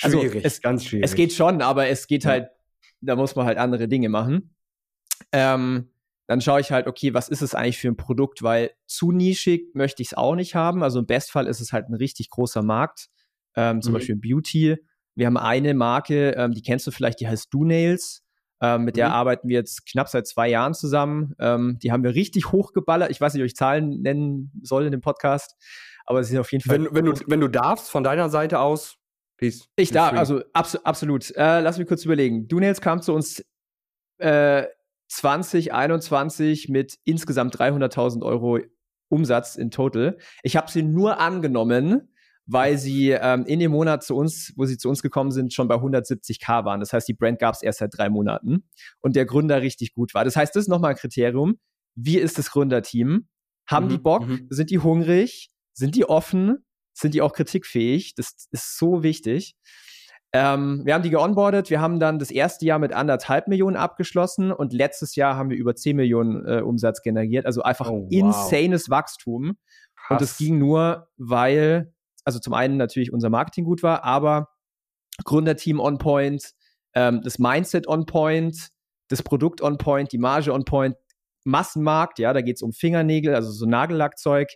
Speaker 2: Also schwierig,
Speaker 1: also es,
Speaker 2: ganz schwierig.
Speaker 1: Es geht schon, aber es geht halt, da muss man halt andere Dinge machen. Ähm, dann schaue ich halt, okay, was ist es eigentlich für ein Produkt, weil zu nischig möchte ich es auch nicht haben. Also im Bestfall ist es halt ein richtig großer Markt, ähm, zum mhm. Beispiel Beauty. Wir haben eine Marke, ähm, die kennst du vielleicht, die heißt Do Nails. Ähm, mit der mhm. arbeiten wir jetzt knapp seit zwei Jahren zusammen. Ähm, die haben wir richtig hochgeballert. Ich weiß nicht, ob ich Zahlen nennen soll in dem Podcast, aber es ist auf jeden Fall.
Speaker 2: Wenn, wenn, du, wenn du darfst, von deiner Seite aus,
Speaker 1: please. Ich darf, also abs absolut. Äh, lass mich kurz überlegen. Dunails kam zu uns äh, 2021 mit insgesamt 300.000 Euro Umsatz in total. Ich habe sie nur angenommen, weil sie ähm, in dem Monat zu uns, wo sie zu uns gekommen sind, schon bei 170k waren. Das heißt, die Brand gab es erst seit drei Monaten und der Gründer richtig gut war. Das heißt, das ist nochmal ein Kriterium. Wie ist das Gründerteam? Haben mhm, die Bock? Mhm. Sind die hungrig? Sind die offen? Sind die auch kritikfähig? Das ist so wichtig. Ähm, wir haben die geonboardet, wir haben dann das erste Jahr mit anderthalb Millionen abgeschlossen und letztes Jahr haben wir über 10 Millionen äh, Umsatz generiert. Also einfach oh, wow. insanes Wachstum. Krass. Und das ging nur, weil also zum einen natürlich unser Marketing gut war, aber Gründerteam on point, ähm, das Mindset on point, das Produkt on point, die Marge on point, Massenmarkt, ja, da geht es um Fingernägel, also so Nagellackzeug.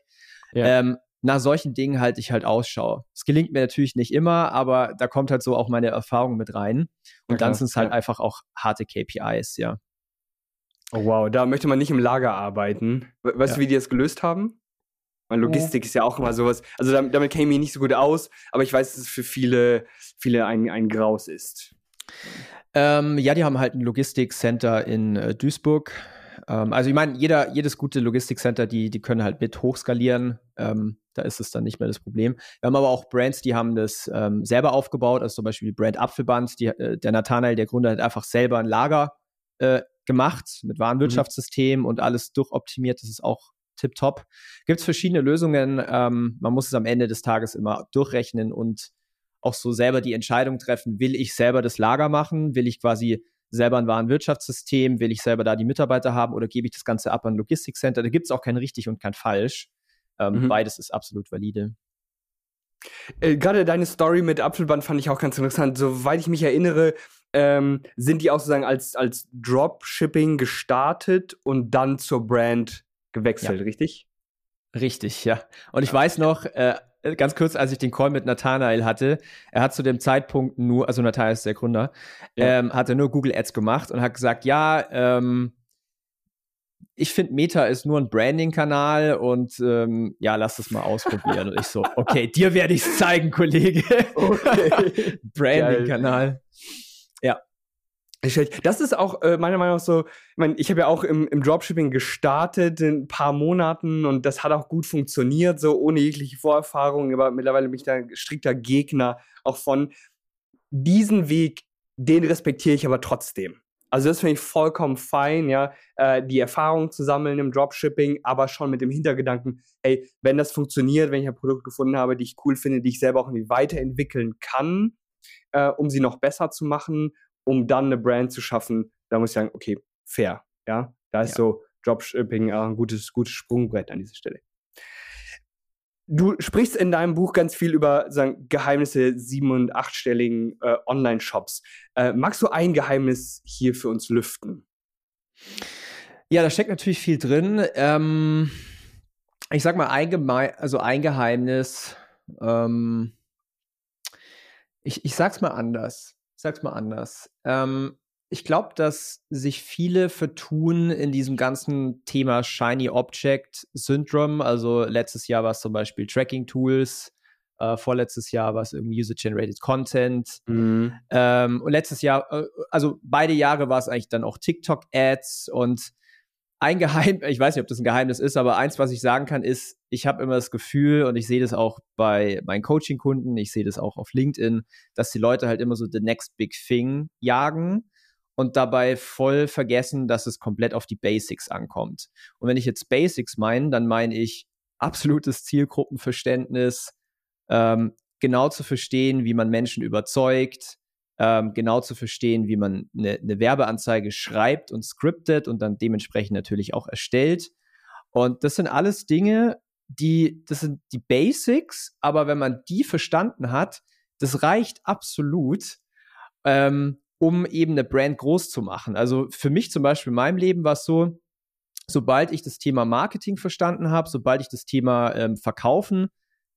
Speaker 1: Ja. Ähm, nach solchen Dingen halte ich halt Ausschau. Es gelingt mir natürlich nicht immer, aber da kommt halt so auch meine Erfahrung mit rein. Und ja, dann sind es halt ja. einfach auch harte KPIs, ja.
Speaker 2: Oh wow, da möchte man nicht im Lager arbeiten. Weißt ja. du, wie die das gelöst haben? Weil Logistik oh. ist ja auch immer sowas. Also damit, damit kenne ich mich nicht so gut aus, aber ich weiß, dass es für viele, viele ein, ein Graus ist.
Speaker 1: Ähm, ja, die haben halt ein Logistikcenter in äh, Duisburg. Ähm, also ich meine, jeder, jedes gute Logistikcenter, die, die können halt mit hochskalieren. Ähm, da ist es dann nicht mehr das Problem. Wir haben aber auch Brands, die haben das ähm, selber aufgebaut, also zum Beispiel die Brand Apfelband. Die, äh, der Nathanael, der Gründer, hat einfach selber ein Lager äh, gemacht mit Warenwirtschaftssystem mhm. und alles durchoptimiert. Das ist auch tipptopp. Gibt es verschiedene Lösungen. Ähm, man muss es am Ende des Tages immer durchrechnen und auch so selber die Entscheidung treffen, will ich selber das Lager machen, will ich quasi selber ein Warenwirtschaftssystem, will ich selber da die Mitarbeiter haben oder gebe ich das Ganze ab an Logistikcenter? Da gibt es auch kein richtig und kein falsch. Ähm, mhm. Beides ist absolut valide.
Speaker 2: Äh, Gerade deine Story mit Apfelband fand ich auch ganz interessant. Soweit ich mich erinnere, ähm, sind die auch sozusagen als, als Dropshipping gestartet und dann zur Brand gewechselt, ja. richtig?
Speaker 1: Richtig, ja. Und ich ja. weiß noch, äh, ganz kurz, als ich den Call mit Nathanael hatte, er hat zu dem Zeitpunkt nur, also Nathanael ist der Gründer, ja. ähm, hatte nur Google Ads gemacht und hat gesagt, ja, ähm, ich finde, Meta ist nur ein Branding-Kanal und ähm, ja, lass das mal ausprobieren. und ich so, okay, dir werde ich es zeigen, Kollege. Okay. Branding-Kanal. Ja.
Speaker 2: Das ist auch äh, meiner Meinung nach so, ich meine, ich habe ja auch im, im, Dropshipping gestartet in ein paar Monaten und das hat auch gut funktioniert, so ohne jegliche Vorerfahrung, aber mittlerweile bin ich da strikter Gegner auch von. Diesen Weg, den respektiere ich aber trotzdem. Also das finde ich vollkommen fein, ja, äh, die Erfahrung zu sammeln im Dropshipping, aber schon mit dem Hintergedanken, hey, wenn das funktioniert, wenn ich ein Produkt gefunden habe, die ich cool finde, die ich selber auch irgendwie weiterentwickeln kann, äh, um sie noch besser zu machen, um dann eine Brand zu schaffen, da muss ich sagen, okay, fair, ja, da ist ja. so Dropshipping äh, ein gutes, gutes Sprungbrett an dieser Stelle. Du sprichst in deinem Buch ganz viel über sagen, Geheimnisse sieben- und achtstelligen äh, Online-Shops. Äh, magst du ein Geheimnis hier für uns lüften?
Speaker 1: Ja, da steckt natürlich viel drin. Ähm, ich sag mal, ein, also ein Geheimnis. Ähm, ich, ich sag's mal anders. Ich sag's mal anders. Ähm, ich glaube, dass sich viele vertun in diesem ganzen Thema Shiny Object Syndrome. Also letztes Jahr war es zum Beispiel Tracking Tools, äh, vorletztes Jahr war es irgendwie User-Generated Content. Mhm. Ähm, und letztes Jahr, äh, also beide Jahre war es eigentlich dann auch TikTok-Ads und ein Geheimnis, ich weiß nicht, ob das ein Geheimnis ist, aber eins, was ich sagen kann, ist, ich habe immer das Gefühl und ich sehe das auch bei meinen Coaching-Kunden, ich sehe das auch auf LinkedIn, dass die Leute halt immer so the next big thing jagen und dabei voll vergessen, dass es komplett auf die Basics ankommt. Und wenn ich jetzt Basics meine, dann meine ich absolutes Zielgruppenverständnis, ähm, genau zu verstehen, wie man Menschen überzeugt, ähm, genau zu verstehen, wie man eine, eine Werbeanzeige schreibt und scriptet und dann dementsprechend natürlich auch erstellt. Und das sind alles Dinge, die, das sind die Basics, aber wenn man die verstanden hat, das reicht absolut, ähm, um eben eine Brand groß zu machen. Also für mich zum Beispiel in meinem Leben war es so, sobald ich das Thema Marketing verstanden habe, sobald ich das Thema ähm, Verkaufen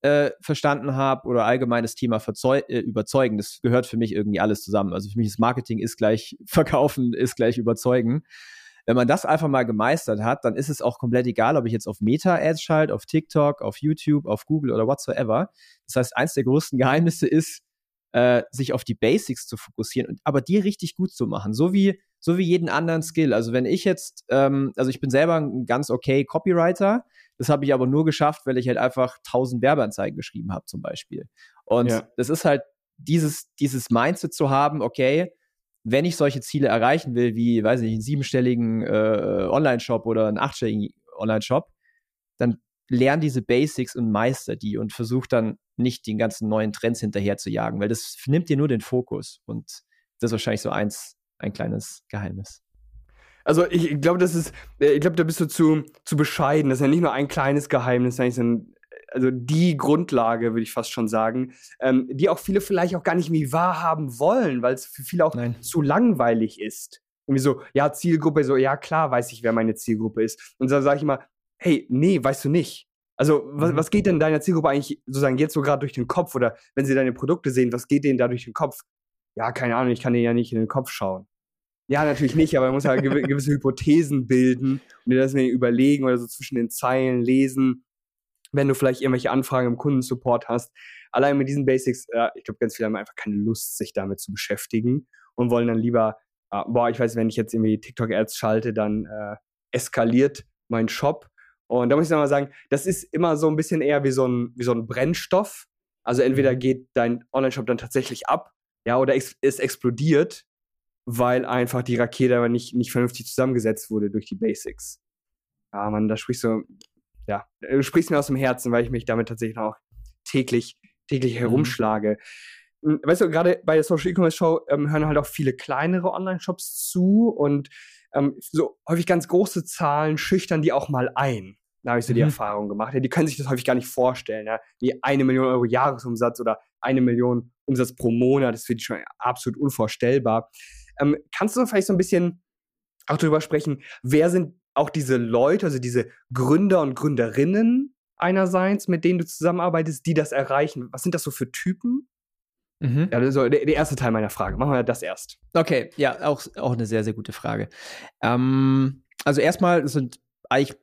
Speaker 1: äh, verstanden habe oder allgemein das Thema äh, Überzeugen, das gehört für mich irgendwie alles zusammen. Also für mich ist Marketing ist gleich Verkaufen, ist gleich Überzeugen. Wenn man das einfach mal gemeistert hat, dann ist es auch komplett egal, ob ich jetzt auf Meta-Ads schalte, auf TikTok, auf YouTube, auf Google oder whatsoever. Das heißt, eins der größten Geheimnisse ist, äh, sich auf die Basics zu fokussieren, und, aber die richtig gut zu machen, so wie so wie jeden anderen Skill. Also wenn ich jetzt, ähm, also ich bin selber ein ganz okay Copywriter, das habe ich aber nur geschafft, weil ich halt einfach tausend Werbeanzeigen geschrieben habe zum Beispiel. Und ja. das ist halt dieses dieses Mindset zu haben, okay, wenn ich solche Ziele erreichen will, wie, weiß ich nicht, einen siebenstelligen äh, Online-Shop oder einen achtstelligen Online-Shop, dann lern diese Basics und meister die und versuch dann nicht den ganzen neuen Trends hinterher zu jagen, weil das nimmt dir nur den Fokus und das ist wahrscheinlich so eins, ein kleines Geheimnis.
Speaker 2: Also ich glaube, das ist, äh, ich glaube, da bist du zu, zu bescheiden. Das ist ja nicht nur ein kleines Geheimnis, eigentlich sind also die Grundlage, würde ich fast schon sagen, ähm, die auch viele vielleicht auch gar nicht mehr wahrhaben wollen, weil es für viele auch Nein. zu langweilig ist. Irgendwie so, ja, Zielgruppe, so, ja, klar weiß ich, wer meine Zielgruppe ist. Und dann sage ich immer, hey, nee, weißt du nicht. Also, was, mhm. was geht denn deiner Zielgruppe eigentlich sozusagen jetzt so gerade durch den Kopf oder wenn sie deine Produkte sehen, was geht denen da durch den Kopf? Ja, keine Ahnung, ich kann denen ja nicht in den Kopf schauen. Ja, natürlich nicht, aber man muss ja gewisse Hypothesen bilden und dir das überlegen oder so zwischen den Zeilen lesen, wenn du vielleicht irgendwelche Anfragen im Kundensupport hast. Allein mit diesen Basics, äh, ich glaube, ganz viele haben einfach keine Lust, sich damit zu beschäftigen und wollen dann lieber, äh, boah, ich weiß, wenn ich jetzt irgendwie TikTok-Ads schalte, dann äh, eskaliert mein Shop und da muss ich nochmal sagen, das ist immer so ein bisschen eher wie so ein, wie so ein Brennstoff. Also entweder mhm. geht dein Online-Shop dann tatsächlich ab, ja, oder es, explodiert, weil einfach die Rakete aber nicht, nicht vernünftig zusammengesetzt wurde durch die Basics. Ja, man, da sprichst du, ja, du sprichst mir aus dem Herzen, weil ich mich damit tatsächlich auch täglich, täglich mhm. herumschlage. weißt du, gerade bei der Social E-Commerce Show ähm, hören halt auch viele kleinere Online-Shops zu und ähm, so häufig ganz große Zahlen schüchtern die auch mal ein. Da habe ich so mhm. die Erfahrung gemacht. Ja, die können sich das häufig gar nicht vorstellen. Ja? Wie eine Million Euro Jahresumsatz oder eine Million Umsatz pro Monat, das finde ich schon absolut unvorstellbar. Ähm, kannst du vielleicht so ein bisschen auch darüber sprechen, wer sind auch diese Leute, also diese Gründer und Gründerinnen einerseits, mit denen du zusammenarbeitest, die das erreichen? Was sind das so für Typen? Mhm. Ja, also der, der, erste Teil meiner Frage. Machen wir das erst.
Speaker 1: Okay, ja, auch, auch eine sehr, sehr gute Frage. Ähm, also erstmal sind eigentlich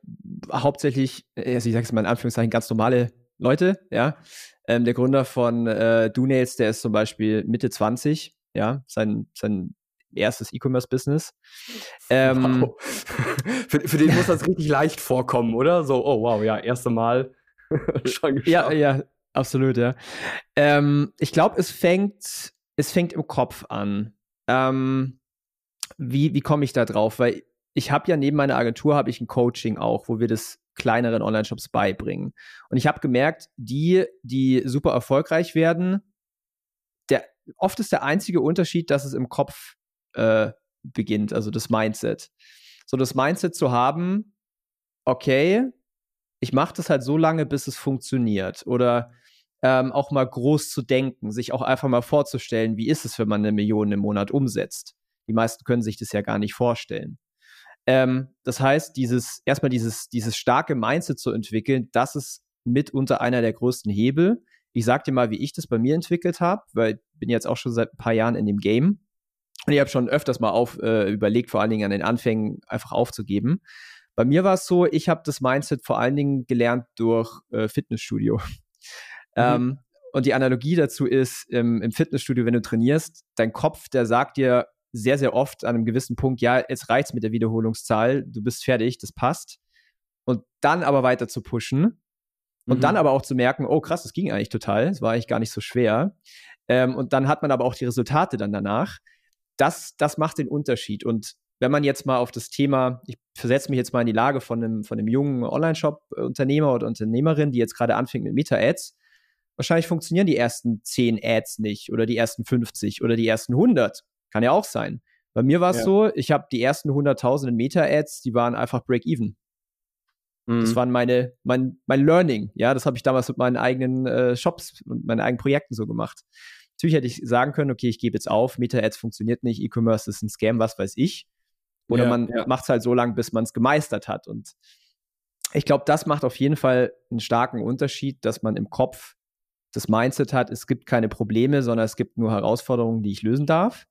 Speaker 1: hauptsächlich, also ich sage es mal in Anführungszeichen, ganz normale Leute, ja. Ähm, der Gründer von äh, Dunails, der ist zum Beispiel Mitte 20, ja, sein, sein erstes E-Commerce-Business.
Speaker 2: Ähm, wow. für, für, den muss das richtig leicht vorkommen, oder? So, oh wow, ja, erste Mal.
Speaker 1: Ja, ja, absolut, ja. Ähm, ich glaube, es fängt, es fängt im Kopf an. Ähm, wie wie komme ich da drauf? Weil ich habe ja neben meiner Agentur habe ich ein Coaching auch, wo wir das kleineren Online-Shops beibringen. Und ich habe gemerkt, die, die super erfolgreich werden, der, oft ist der einzige Unterschied, dass es im Kopf äh, beginnt, also das Mindset. So das Mindset zu haben, okay, ich mache das halt so lange, bis es funktioniert. Oder ähm, auch mal groß zu denken, sich auch einfach mal vorzustellen, wie ist es, wenn man eine Million im Monat umsetzt. Die meisten können sich das ja gar nicht vorstellen. Ähm, das heißt, dieses, erstmal dieses, dieses starke Mindset zu entwickeln, das ist mitunter einer der größten Hebel. Ich sag dir mal, wie ich das bei mir entwickelt habe, weil ich bin jetzt auch schon seit ein paar Jahren in dem Game. Und ich habe schon öfters mal auf, äh, überlegt, vor allen Dingen an den Anfängen einfach aufzugeben. Bei mir war es so, ich habe das Mindset vor allen Dingen gelernt durch äh, Fitnessstudio. Mhm. Ähm, und die Analogie dazu ist, im, im Fitnessstudio, wenn du trainierst, dein Kopf, der sagt dir sehr, sehr oft an einem gewissen Punkt, ja, jetzt reicht's mit der Wiederholungszahl, du bist fertig, das passt. Und dann aber weiter zu pushen und mhm. dann aber auch zu merken, oh krass, das ging eigentlich total, es war eigentlich gar nicht so schwer. Ähm, und dann hat man aber auch die Resultate dann danach das, das macht den Unterschied. Und wenn man jetzt mal auf das Thema, ich versetze mich jetzt mal in die Lage von einem, von einem jungen Online-Shop-Unternehmer oder Unternehmerin, die jetzt gerade anfängt mit Meta-Ads, wahrscheinlich funktionieren die ersten 10 Ads nicht oder die ersten 50 oder die ersten 100. Kann ja auch sein. Bei mir war es ja. so, ich habe die ersten 100.000 Meta-Ads, die waren einfach Break-Even. Mhm. Das waren meine, mein, mein Learning. Ja, das habe ich damals mit meinen eigenen äh, Shops und meinen eigenen Projekten so gemacht. Natürlich hätte ich sagen können, okay, ich gebe jetzt auf, Meta-Ads funktioniert nicht, E-Commerce ist ein Scam, was weiß ich. Oder ja, man ja. macht es halt so lange, bis man es gemeistert hat. Und ich glaube, das macht auf jeden Fall einen starken Unterschied, dass man im Kopf das Mindset hat, es gibt keine Probleme, sondern es gibt nur Herausforderungen, die ich lösen darf.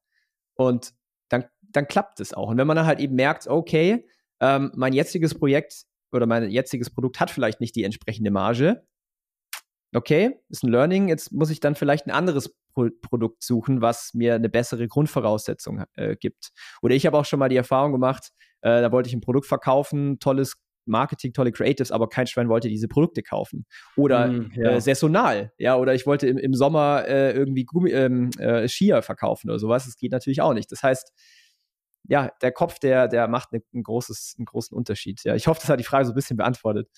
Speaker 1: Und dann, dann klappt es auch. Und wenn man dann halt eben merkt, okay, ähm, mein jetziges Projekt oder mein jetziges Produkt hat vielleicht nicht die entsprechende Marge, okay, ist ein Learning, jetzt muss ich dann vielleicht ein anderes Pro Produkt suchen, was mir eine bessere Grundvoraussetzung äh, gibt. Oder ich habe auch schon mal die Erfahrung gemacht, äh, da wollte ich ein Produkt verkaufen, tolles Marketing, tolle Creatives, aber kein Schwein wollte diese Produkte kaufen. Oder mm, ja. äh, saisonal, ja, oder ich wollte im, im Sommer äh, irgendwie Gummi, ähm, äh, Skier verkaufen oder sowas. Das geht natürlich auch nicht. Das heißt, ja, der Kopf, der, der macht ne, ein großes, einen großen Unterschied. Ja, ich hoffe, das hat die Frage so ein bisschen beantwortet.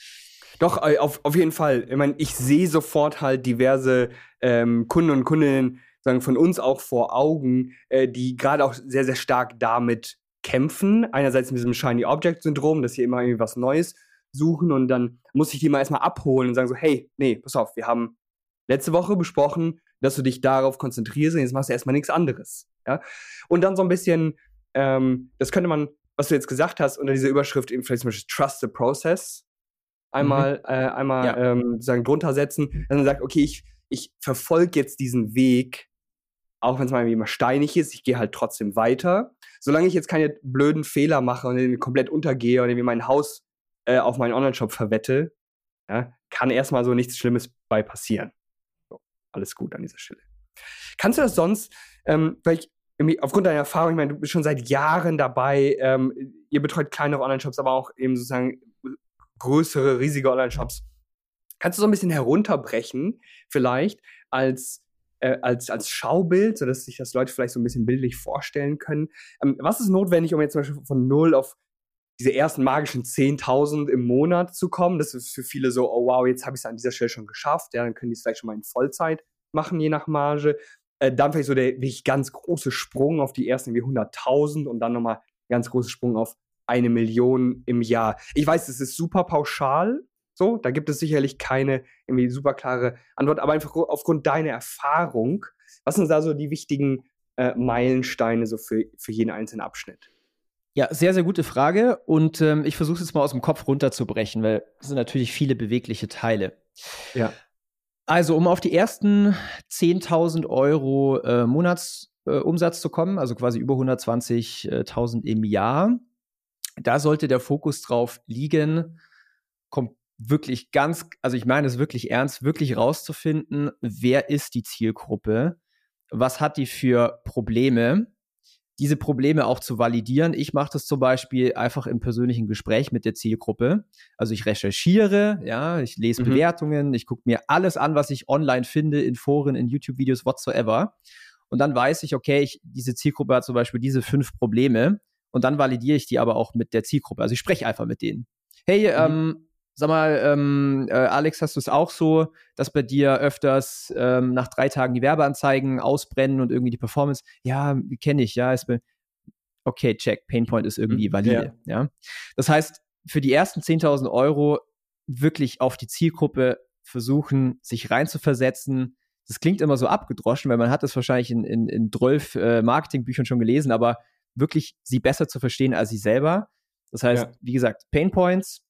Speaker 2: Doch, äh, auf, auf jeden Fall. Ich meine, ich sehe sofort halt diverse ähm, Kunden und Kundinnen sagen von uns auch vor Augen, äh, die gerade auch sehr, sehr stark damit kämpfen. Einerseits mit diesem Shiny Object Syndrom, dass sie immer irgendwie was Neues suchen und dann muss ich die mal erstmal abholen und sagen so, hey, nee, pass auf, wir haben letzte Woche besprochen, dass du dich darauf konzentrierst und jetzt machst du erstmal nichts anderes. Ja? Und dann so ein bisschen, ähm, das könnte man, was du jetzt gesagt hast, unter dieser Überschrift eben vielleicht zum Beispiel Trust the Process einmal, mhm. äh, einmal ja. ähm, sagen, drunter setzen, dass man sagt, okay, ich, ich verfolge jetzt diesen Weg, auch wenn es mal immer steinig ist, ich gehe halt trotzdem weiter. Solange ich jetzt keine blöden Fehler mache und irgendwie komplett untergehe und irgendwie mein Haus äh, auf meinen Online-Shop verwette, ja, kann erstmal so nichts Schlimmes bei passieren. So, alles gut an dieser Stelle. Kannst du das sonst, ähm, vielleicht aufgrund deiner Erfahrung, ich meine, du bist schon seit Jahren dabei, ähm, ihr betreut kleinere Online-Shops, aber auch eben sozusagen größere, riesige Online-Shops. Kannst du so ein bisschen herunterbrechen, vielleicht als, äh, als, als Schaubild, sodass sich das Leute vielleicht so ein bisschen bildlich vorstellen können? Ähm, was ist notwendig, um jetzt zum Beispiel von null auf diese ersten magischen 10.000 im Monat zu kommen? Das ist für viele so, oh wow, jetzt habe ich es an dieser Stelle schon geschafft. Ja, dann können die es vielleicht schon mal in Vollzeit machen, je nach Marge. Äh, dann vielleicht so der wirklich ganz große Sprung auf die ersten 100.000 und dann nochmal ganz großer Sprung auf eine Million im Jahr. Ich weiß, das ist super pauschal, so, da gibt es sicherlich keine irgendwie super klare Antwort, aber einfach aufgrund deiner Erfahrung, was sind da so die wichtigen äh, Meilensteine so für, für jeden einzelnen Abschnitt?
Speaker 1: Ja, sehr, sehr gute Frage. Und ähm, ich versuche es jetzt mal aus dem Kopf runterzubrechen, weil es sind natürlich viele bewegliche Teile.
Speaker 2: Ja.
Speaker 1: Also, um auf die ersten 10.000 Euro äh, Monatsumsatz äh, zu kommen, also quasi über 120.000 im Jahr, da sollte der Fokus drauf liegen, wirklich ganz, also ich meine es wirklich ernst, wirklich rauszufinden, wer ist die Zielgruppe, was hat die für Probleme, diese Probleme auch zu validieren. Ich mache das zum Beispiel einfach im persönlichen Gespräch mit der Zielgruppe. Also ich recherchiere, ja, ich lese mhm. Bewertungen, ich gucke mir alles an, was ich online finde, in Foren, in YouTube-Videos, whatsoever. Und dann weiß ich, okay, ich, diese Zielgruppe hat zum Beispiel diese fünf Probleme. Und dann validiere ich die aber auch mit der Zielgruppe. Also ich spreche einfach mit denen. Hey, mhm. ähm, Sag mal, ähm, äh, Alex, hast du es auch so, dass bei dir öfters ähm, nach drei Tagen die Werbeanzeigen ausbrennen und irgendwie die Performance? Ja, kenne ich, ja. Ist okay, check, Painpoint ist irgendwie mhm, valide. Ja. ja. Das heißt, für die ersten 10.000 Euro wirklich auf die Zielgruppe versuchen, sich reinzuversetzen. Das klingt immer so abgedroschen, weil man hat das wahrscheinlich in, in, in 12 äh, Marketingbüchern schon gelesen, aber wirklich sie besser zu verstehen als sie selber. Das heißt, ja. wie gesagt, Painpoints,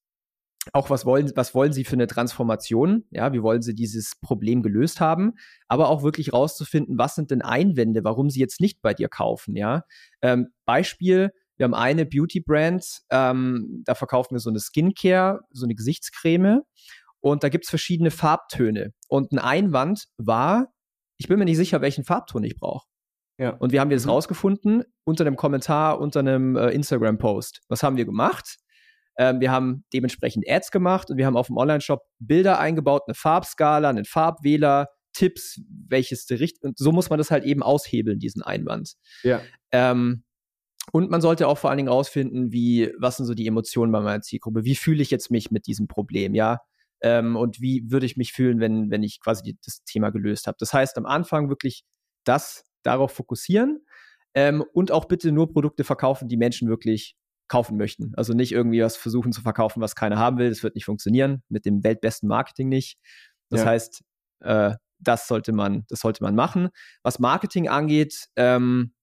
Speaker 1: auch was wollen, was wollen sie für eine Transformation? Ja, wie wollen sie dieses Problem gelöst haben? Aber auch wirklich rauszufinden, was sind denn Einwände, warum sie jetzt nicht bei dir kaufen? Ja, ähm, Beispiel. Wir haben eine Beauty-Brand, ähm, da verkaufen wir so eine Skincare, so eine Gesichtscreme und da gibt's verschiedene Farbtöne. Und ein Einwand war, ich bin mir nicht sicher, welchen Farbton ich brauche. Ja. Und wir haben jetzt mhm. rausgefunden unter einem Kommentar, unter einem äh, Instagram-Post. Was haben wir gemacht? Ähm, wir haben dementsprechend Ads gemacht und wir haben auf dem Online-Shop Bilder eingebaut, eine Farbskala, einen Farbwähler, Tipps, welches Richt und so muss man das halt eben aushebeln, diesen Einwand.
Speaker 2: Ja.
Speaker 1: Ähm, und man sollte auch vor allen Dingen rausfinden, wie, was sind so die Emotionen bei meiner Zielgruppe? Wie fühle ich jetzt mich mit diesem Problem, ja? Ähm, und wie würde ich mich fühlen, wenn, wenn ich quasi die, das Thema gelöst habe? Das heißt, am Anfang wirklich das darauf fokussieren ähm, und auch bitte nur Produkte verkaufen, die Menschen wirklich kaufen möchten. Also nicht irgendwie was versuchen zu verkaufen, was keiner haben will. Das wird nicht funktionieren, mit dem weltbesten Marketing nicht. Das ja. heißt, äh, das sollte man, das sollte man machen. Was Marketing angeht, ähm,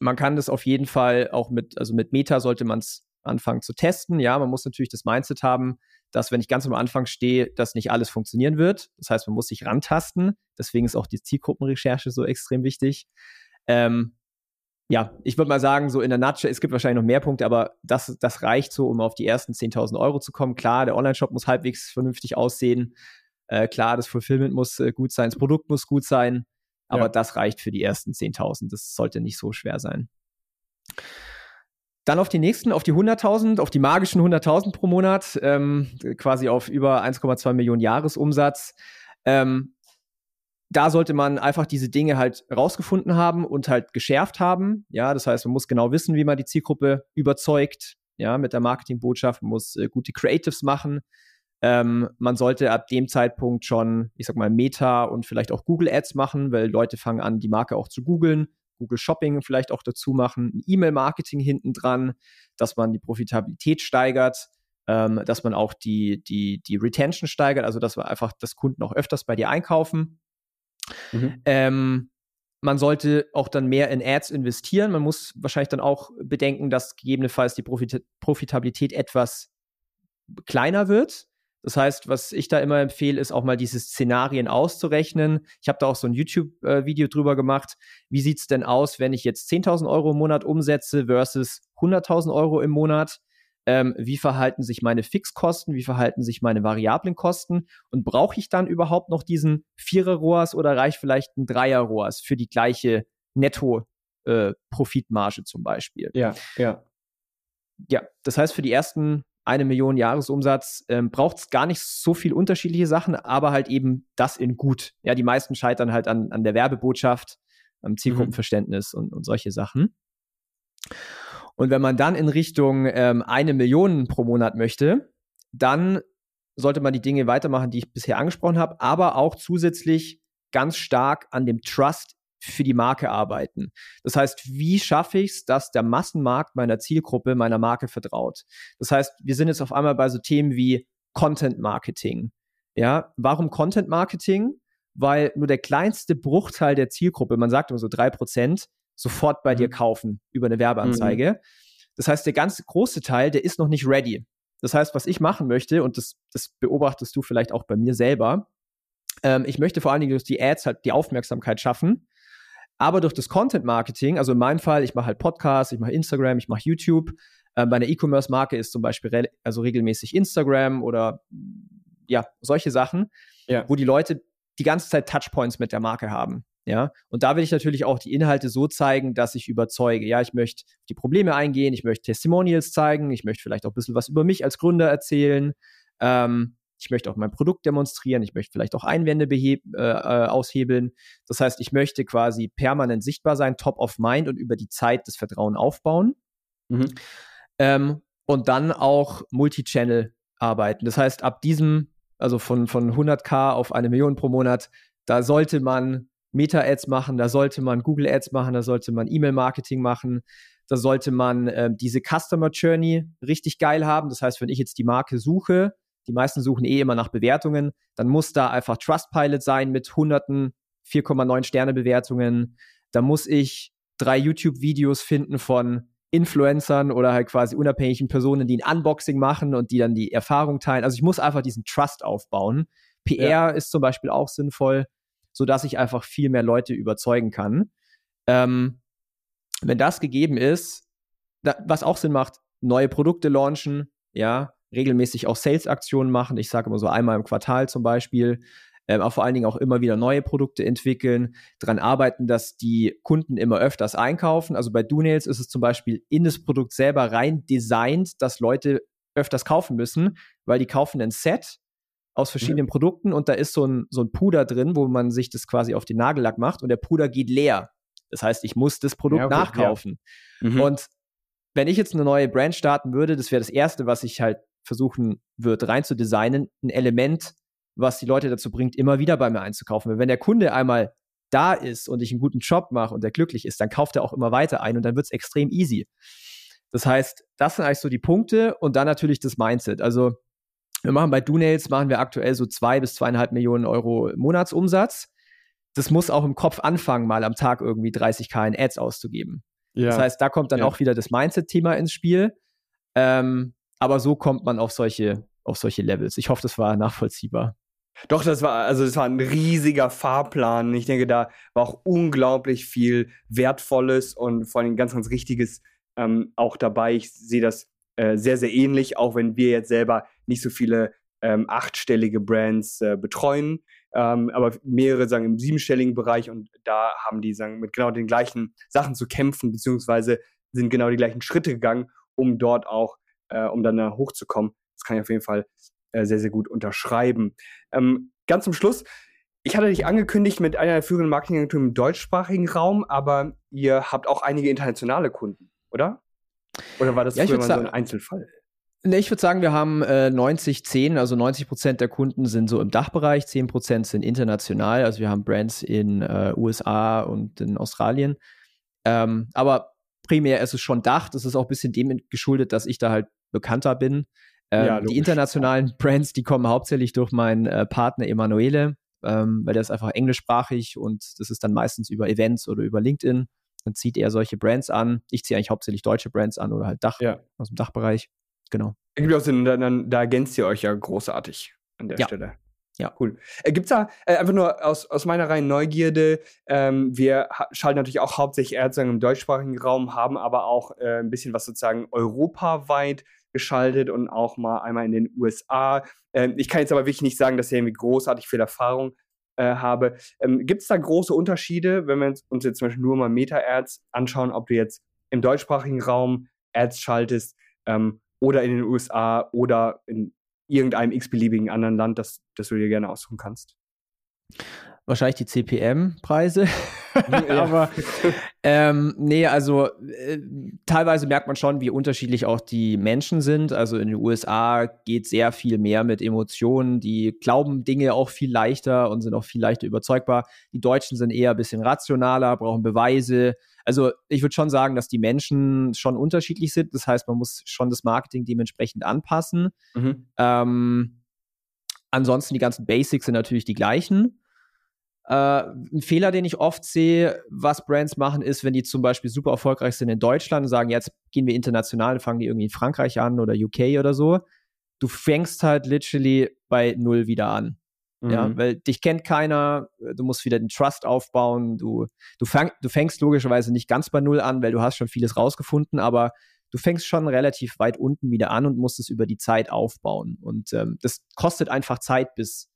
Speaker 1: man kann das auf jeden Fall auch mit, also mit Meta sollte man es anfangen zu testen. Ja, man muss natürlich das Mindset haben, dass wenn ich ganz am Anfang stehe, dass nicht alles funktionieren wird. Das heißt, man muss sich rantasten. Deswegen ist auch die Zielgruppenrecherche so extrem wichtig. Ähm, ja, ich würde mal sagen, so in der Nutshell, es gibt wahrscheinlich noch mehr Punkte, aber das, das reicht so, um auf die ersten 10.000 Euro zu kommen. Klar, der Online-Shop muss halbwegs vernünftig aussehen. Äh, klar, das Fulfillment muss äh, gut sein, das Produkt muss gut sein, aber ja. das reicht für die ersten 10.000. Das sollte nicht so schwer sein. Dann auf die nächsten, auf die 100.000, auf die magischen 100.000 pro Monat, ähm, quasi auf über 1,2 Millionen Jahresumsatz. Ähm, da sollte man einfach diese Dinge halt rausgefunden haben und halt geschärft haben. Ja, das heißt, man muss genau wissen, wie man die Zielgruppe überzeugt. Ja, mit der Marketingbotschaft, man muss äh, gute Creatives machen. Ähm, man sollte ab dem Zeitpunkt schon, ich sag mal, Meta und vielleicht auch Google Ads machen, weil Leute fangen an, die Marke auch zu googeln. Google Shopping vielleicht auch dazu machen, E-Mail-Marketing hinten dran, dass man die Profitabilität steigert, ähm, dass man auch die, die, die Retention steigert, also dass wir einfach, dass Kunden auch öfters bei dir einkaufen. Mhm. Ähm, man sollte auch dann mehr in Ads investieren. Man muss wahrscheinlich dann auch bedenken, dass gegebenenfalls die Profit Profitabilität etwas kleiner wird. Das heißt, was ich da immer empfehle, ist auch mal diese Szenarien auszurechnen. Ich habe da auch so ein YouTube-Video drüber gemacht. Wie sieht es denn aus, wenn ich jetzt 10.000 Euro im Monat umsetze versus 100.000 Euro im Monat? Ähm, wie verhalten sich meine Fixkosten, wie verhalten sich meine variablen Kosten und brauche ich dann überhaupt noch diesen Vierer-ROAS oder reicht vielleicht ein Dreier-ROAS für die gleiche Netto-Profitmarge äh, zum Beispiel?
Speaker 2: Ja, ja.
Speaker 1: Ja, das heißt, für die ersten eine Million Jahresumsatz ähm, braucht es gar nicht so viel unterschiedliche Sachen, aber halt eben das in gut. Ja, die meisten scheitern halt an, an der Werbebotschaft, am Zielgruppenverständnis mhm. und, und solche Sachen. Und wenn man dann in Richtung ähm, eine Million pro Monat möchte, dann sollte man die Dinge weitermachen, die ich bisher angesprochen habe, aber auch zusätzlich ganz stark an dem Trust für die Marke arbeiten. Das heißt, wie schaffe ich es, dass der Massenmarkt meiner Zielgruppe meiner Marke vertraut? Das heißt, wir sind jetzt auf einmal bei so Themen wie Content Marketing. Ja, warum Content Marketing? Weil nur der kleinste Bruchteil der Zielgruppe, man sagt immer so drei Prozent, sofort bei mhm. dir kaufen über eine Werbeanzeige. Mhm. Das heißt, der ganz große Teil, der ist noch nicht ready. Das heißt, was ich machen möchte, und das, das beobachtest du vielleicht auch bei mir selber, ähm, ich möchte vor allen Dingen durch die Ads halt die Aufmerksamkeit schaffen, aber durch das Content Marketing, also in meinem Fall, ich mache halt Podcasts, ich mache Instagram, ich mache YouTube. Ähm, bei einer E-Commerce-Marke ist zum Beispiel re also regelmäßig Instagram oder ja, solche Sachen, ja. wo die Leute die ganze Zeit Touchpoints mit der Marke haben. Ja, und da will ich natürlich auch die Inhalte so zeigen, dass ich überzeuge. Ja, ich möchte die Probleme eingehen, ich möchte Testimonials zeigen, ich möchte vielleicht auch ein bisschen was über mich als Gründer erzählen. Ähm, ich möchte auch mein Produkt demonstrieren, ich möchte vielleicht auch Einwände äh, äh, aushebeln. Das heißt, ich möchte quasi permanent sichtbar sein, top of mind und über die Zeit das Vertrauen aufbauen. Mhm. Ähm, und dann auch Multi-Channel arbeiten. Das heißt, ab diesem, also von, von 100k auf eine Million pro Monat, da sollte man Meta-Ads machen, da sollte man Google-Ads machen, da sollte man E-Mail-Marketing machen, da sollte man äh, diese Customer Journey richtig geil haben. Das heißt, wenn ich jetzt die Marke suche, die meisten suchen eh immer nach Bewertungen, dann muss da einfach Trustpilot sein mit hunderten 4,9 Sterne Bewertungen. Da muss ich drei YouTube-Videos finden von Influencern oder halt quasi unabhängigen Personen, die ein Unboxing machen und die dann die Erfahrung teilen. Also ich muss einfach diesen Trust aufbauen. PR ja. ist zum Beispiel auch sinnvoll so dass ich einfach viel mehr Leute überzeugen kann. Ähm, wenn das gegeben ist, da, was auch Sinn macht, neue Produkte launchen, ja, regelmäßig auch Sales-Aktionen machen. Ich sage immer so einmal im Quartal zum Beispiel. Ähm, aber vor allen Dingen auch immer wieder neue Produkte entwickeln, daran arbeiten, dass die Kunden immer öfters einkaufen. Also bei DoNails ist es zum Beispiel in das Produkt selber rein designt, dass Leute öfters kaufen müssen, weil die kaufen ein Set aus verschiedenen ja. Produkten und da ist so ein, so ein Puder drin, wo man sich das quasi auf den Nagellack macht und der Puder geht leer. Das heißt, ich muss das Produkt ja, okay, nachkaufen. Ja. Mhm. Und wenn ich jetzt eine neue Brand starten würde, das wäre das Erste, was ich halt versuchen würde, rein zu designen, ein Element, was die Leute dazu bringt, immer wieder bei mir einzukaufen. Weil wenn der Kunde einmal da ist und ich einen guten Job mache und der glücklich ist, dann kauft er auch immer weiter ein und dann wird es extrem easy. Das heißt, das sind eigentlich so die Punkte und dann natürlich das Mindset. Also wir machen bei DoNails machen wir aktuell so zwei bis zweieinhalb Millionen Euro Monatsumsatz. Das muss auch im Kopf anfangen, mal am Tag irgendwie 30k in Ads auszugeben. Ja. Das heißt, da kommt dann ja. auch wieder das Mindset-Thema ins Spiel. Ähm, aber so kommt man auf solche, auf solche Levels. Ich hoffe, das war nachvollziehbar.
Speaker 2: Doch, das war, also das war ein riesiger Fahrplan. Ich denke, da war auch unglaublich viel Wertvolles und vor allem ganz, ganz Richtiges ähm, auch dabei. Ich sehe das äh, sehr, sehr ähnlich, auch wenn wir jetzt selber nicht so viele ähm, achtstellige Brands äh, betreuen, ähm, aber mehrere sagen im siebenstelligen Bereich und da haben die sagen mit genau den gleichen Sachen zu kämpfen, beziehungsweise sind genau die gleichen Schritte gegangen, um dort auch, äh, um dann da hochzukommen. Das kann ich auf jeden Fall äh, sehr, sehr gut unterschreiben. Ähm, ganz zum Schluss, ich hatte dich angekündigt mit einer der führenden Marketingagenturen im deutschsprachigen Raum, aber ihr habt auch einige internationale Kunden, oder? Oder war das ja, früher mal so ein Einzelfall?
Speaker 1: Ne, ich würde sagen, wir haben äh, 90, 10, also 90 Prozent der Kunden sind so im Dachbereich, 10 Prozent sind international. Also wir haben Brands in äh, USA und in Australien. Ähm, aber primär ist es schon Dach. Das ist auch ein bisschen dem geschuldet, dass ich da halt bekannter bin. Ähm, ja, die internationalen Brands, die kommen hauptsächlich durch meinen äh, Partner Emanuele, ähm, weil der ist einfach englischsprachig und das ist dann meistens über Events oder über LinkedIn dann zieht er solche Brands an. Ich ziehe eigentlich hauptsächlich deutsche Brands an oder halt Dach ja. aus dem Dachbereich. Genau.
Speaker 2: Gibt auch Sinn, dann, da ergänzt ihr euch ja großartig an der ja. Stelle. Ja. Cool. Äh, Gibt es da äh, einfach nur aus, aus meiner reinen Neugierde, ähm, wir schalten natürlich auch hauptsächlich eher im deutschsprachigen Raum, haben aber auch äh, ein bisschen was sozusagen europaweit geschaltet und auch mal einmal in den USA. Ähm, ich kann jetzt aber wirklich nicht sagen, dass ihr irgendwie großartig viel Erfahrung äh, habe. Ähm, Gibt es da große Unterschiede, wenn wir uns jetzt zum Beispiel nur mal Meta-Ads anschauen, ob du jetzt im deutschsprachigen Raum Ads schaltest ähm, oder in den USA oder in irgendeinem x-beliebigen anderen Land, das, das du dir gerne aussuchen kannst?
Speaker 1: Wahrscheinlich die CPM-Preise. Aber ähm, nee, also äh, teilweise merkt man schon, wie unterschiedlich auch die Menschen sind. Also in den USA geht sehr viel mehr mit Emotionen. Die glauben Dinge auch viel leichter und sind auch viel leichter überzeugbar. Die Deutschen sind eher ein bisschen rationaler, brauchen Beweise. Also ich würde schon sagen, dass die Menschen schon unterschiedlich sind. Das heißt, man muss schon das Marketing dementsprechend anpassen. Mhm. Ähm, ansonsten die ganzen Basics sind natürlich die gleichen. Äh, ein Fehler, den ich oft sehe, was Brands machen, ist, wenn die zum Beispiel super erfolgreich sind in Deutschland und sagen, jetzt gehen wir international, fangen die irgendwie in Frankreich an oder UK oder so. Du fängst halt literally bei Null wieder an. Mhm. Ja, weil dich kennt keiner, du musst wieder den Trust aufbauen, du, du, fang, du fängst logischerweise nicht ganz bei Null an, weil du hast schon vieles rausgefunden, aber du fängst schon relativ weit unten wieder an und musst es über die Zeit aufbauen. Und ähm, das kostet einfach Zeit, bis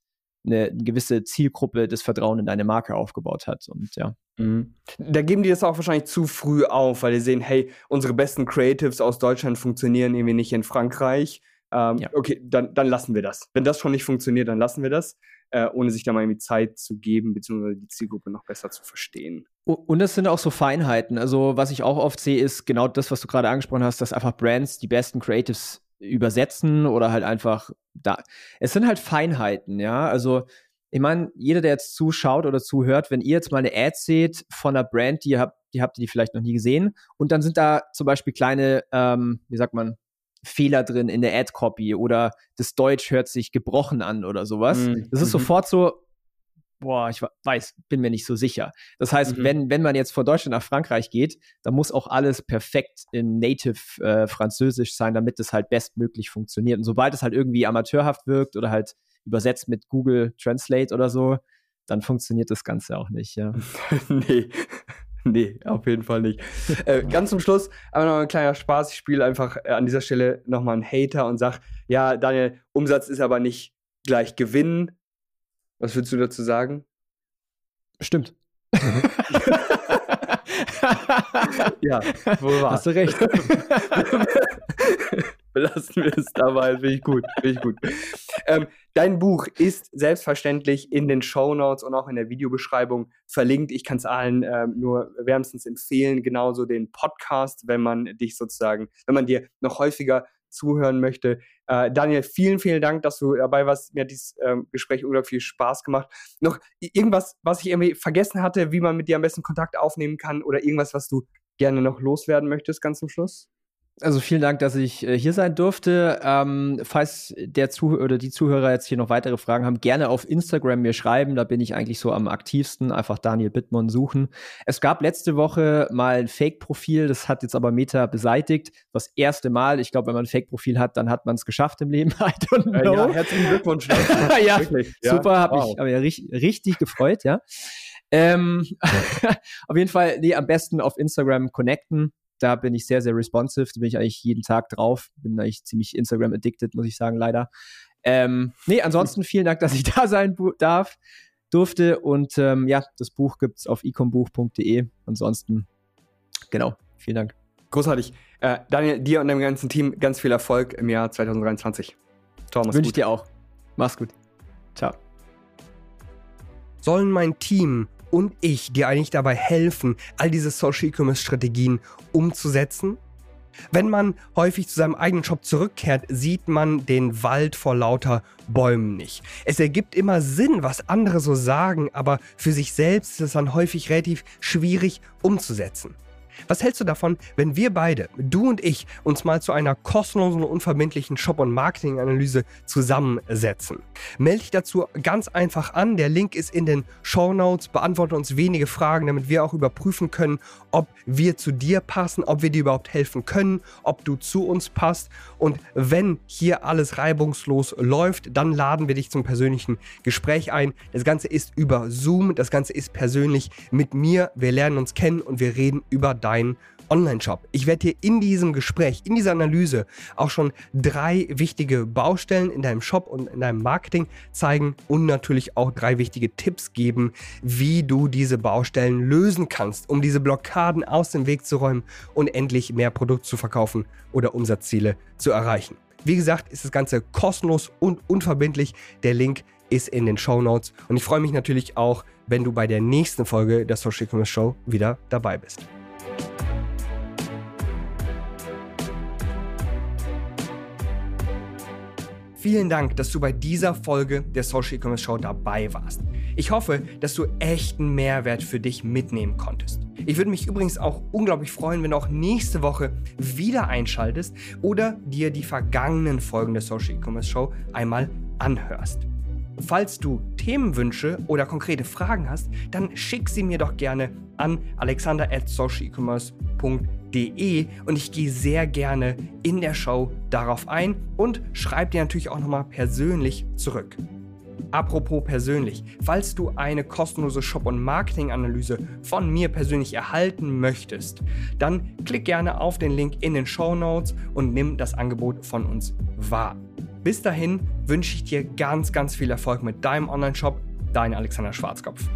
Speaker 1: eine, gewisse Zielgruppe das Vertrauen in deine Marke aufgebaut hat. Und ja.
Speaker 2: Mhm. Da geben die das auch wahrscheinlich zu früh auf, weil die sehen, hey, unsere besten Creatives aus Deutschland funktionieren irgendwie nicht in Frankreich. Ähm, ja. Okay, dann, dann lassen wir das. Wenn das schon nicht funktioniert, dann lassen wir das, äh, ohne sich da mal irgendwie Zeit zu geben, beziehungsweise die Zielgruppe noch besser zu verstehen.
Speaker 1: Und es sind auch so Feinheiten. Also, was ich auch oft sehe, ist genau das, was du gerade angesprochen hast, dass einfach Brands die besten Creatives übersetzen oder halt einfach da. Es sind halt Feinheiten, ja. Also, ich meine, jeder, der jetzt zuschaut oder zuhört, wenn ihr jetzt mal eine Ad seht von einer Brand, die ihr habt, die habt ihr die vielleicht noch nie gesehen, und dann sind da zum Beispiel kleine, ähm, wie sagt man, Fehler drin in der Ad-Copy oder das Deutsch hört sich gebrochen an oder sowas. Mhm. Das ist mhm. sofort so, boah, ich weiß, bin mir nicht so sicher. Das heißt, mhm. wenn, wenn man jetzt von Deutschland nach Frankreich geht, dann muss auch alles perfekt in Native äh, Französisch sein, damit es halt bestmöglich funktioniert. Und sobald es halt irgendwie amateurhaft wirkt oder halt übersetzt mit Google Translate oder so, dann funktioniert das Ganze auch nicht, ja.
Speaker 2: nee. Nee, auf jeden Fall nicht. äh, ganz zum Schluss, aber noch ein kleiner Spaß. Ich spiele einfach äh, an dieser Stelle nochmal einen Hater und sage, ja, Daniel, Umsatz ist aber nicht gleich Gewinn, was würdest du dazu sagen?
Speaker 1: Stimmt.
Speaker 2: ja, wohl wahr.
Speaker 1: Hast du recht.
Speaker 2: Belassen wir es dabei, finde ich gut. Find ich gut. Ähm, dein Buch ist selbstverständlich in den Show Notes und auch in der Videobeschreibung verlinkt. Ich kann es allen ähm, nur wärmstens empfehlen, genauso den Podcast, wenn man dich sozusagen, wenn man dir noch häufiger zuhören möchte. Äh, Daniel, vielen, vielen Dank, dass du dabei warst. Mir hat dieses ähm, Gespräch unglaublich viel Spaß gemacht. Noch irgendwas, was ich irgendwie vergessen hatte, wie man mit dir am besten Kontakt aufnehmen kann oder irgendwas, was du gerne noch loswerden möchtest, ganz zum Schluss?
Speaker 1: Also vielen Dank, dass ich äh, hier sein durfte. Ähm, falls der Zuh oder die Zuhörer jetzt hier noch weitere Fragen haben, gerne auf Instagram mir schreiben. Da bin ich eigentlich so am aktivsten. Einfach Daniel Bittmann suchen. Es gab letzte Woche mal ein Fake-Profil, das hat jetzt aber Meta beseitigt. Das erste Mal. Ich glaube, wenn man ein Fake-Profil hat, dann hat man es geschafft im Leben. I don't
Speaker 2: know. Äh, ja, herzlichen Glückwunsch.
Speaker 1: ja, Wirklich, ja, super, habe wow. ich aber ja richtig, richtig gefreut, ja. Ähm, auf jeden Fall, nee, am besten auf Instagram connecten da bin ich sehr, sehr responsive. Da bin ich eigentlich jeden Tag drauf. Bin eigentlich ziemlich Instagram-addicted, muss ich sagen, leider. Ähm, nee, ansonsten vielen Dank, dass ich da sein darf, durfte. Und ähm, ja, das Buch gibt es auf ecombuch.de. Ansonsten, genau, vielen Dank.
Speaker 2: Großartig. Äh, Daniel, dir und deinem ganzen Team ganz viel Erfolg im Jahr 2023.
Speaker 1: Thomas. Wünsche ich dir auch. Mach's gut. Ciao.
Speaker 2: Sollen mein Team und ich dir eigentlich dabei helfen, all diese Social E-Commerce Strategien umzusetzen? Wenn man häufig zu seinem eigenen Shop zurückkehrt, sieht man den Wald vor lauter Bäumen nicht. Es ergibt immer Sinn, was andere so sagen, aber für sich selbst ist es dann häufig relativ schwierig umzusetzen. Was hältst du davon, wenn wir beide, du und ich, uns mal zu einer kostenlosen und unverbindlichen Shop- und Marketing-Analyse zusammensetzen? Melde dich dazu ganz einfach an. Der Link ist in den Show Notes. Beantworte uns wenige Fragen, damit wir auch überprüfen können, ob wir zu dir passen, ob wir dir überhaupt helfen können, ob du zu uns passt. Und wenn hier alles reibungslos läuft, dann laden wir dich zum persönlichen Gespräch ein. Das Ganze ist über Zoom, das Ganze ist persönlich mit mir. Wir lernen uns kennen und wir reden über dein deinen Online-Shop. Ich werde dir in diesem Gespräch, in dieser Analyse auch schon drei wichtige Baustellen in deinem Shop und in deinem Marketing zeigen und natürlich auch drei wichtige Tipps geben, wie du diese Baustellen lösen kannst, um diese Blockaden aus dem Weg zu räumen und endlich mehr Produkt zu verkaufen oder Umsatzziele zu erreichen. Wie gesagt, ist das Ganze kostenlos und unverbindlich. Der Link ist in den Show Notes. Und ich freue mich natürlich auch, wenn du bei der nächsten Folge der Social Commerce Show wieder dabei bist. Vielen Dank, dass du bei dieser Folge der Social E-Commerce Show dabei warst. Ich hoffe, dass du echten Mehrwert für dich mitnehmen konntest. Ich würde mich übrigens auch unglaublich freuen, wenn du auch nächste Woche wieder einschaltest oder dir die vergangenen Folgen der Social E-Commerce Show einmal anhörst. Falls du Themenwünsche oder konkrete Fragen hast, dann schick sie mir doch gerne an alexander@socialecommerce.de und ich gehe sehr gerne in der Show darauf ein und schreibe dir natürlich auch nochmal persönlich zurück. Apropos persönlich, falls du eine kostenlose Shop- und Marketing-Analyse von mir persönlich erhalten möchtest, dann klick gerne auf den Link in den Show Notes und nimm das Angebot von uns wahr. Bis dahin wünsche ich dir ganz, ganz viel Erfolg mit deinem Online-Shop. Dein Alexander Schwarzkopf.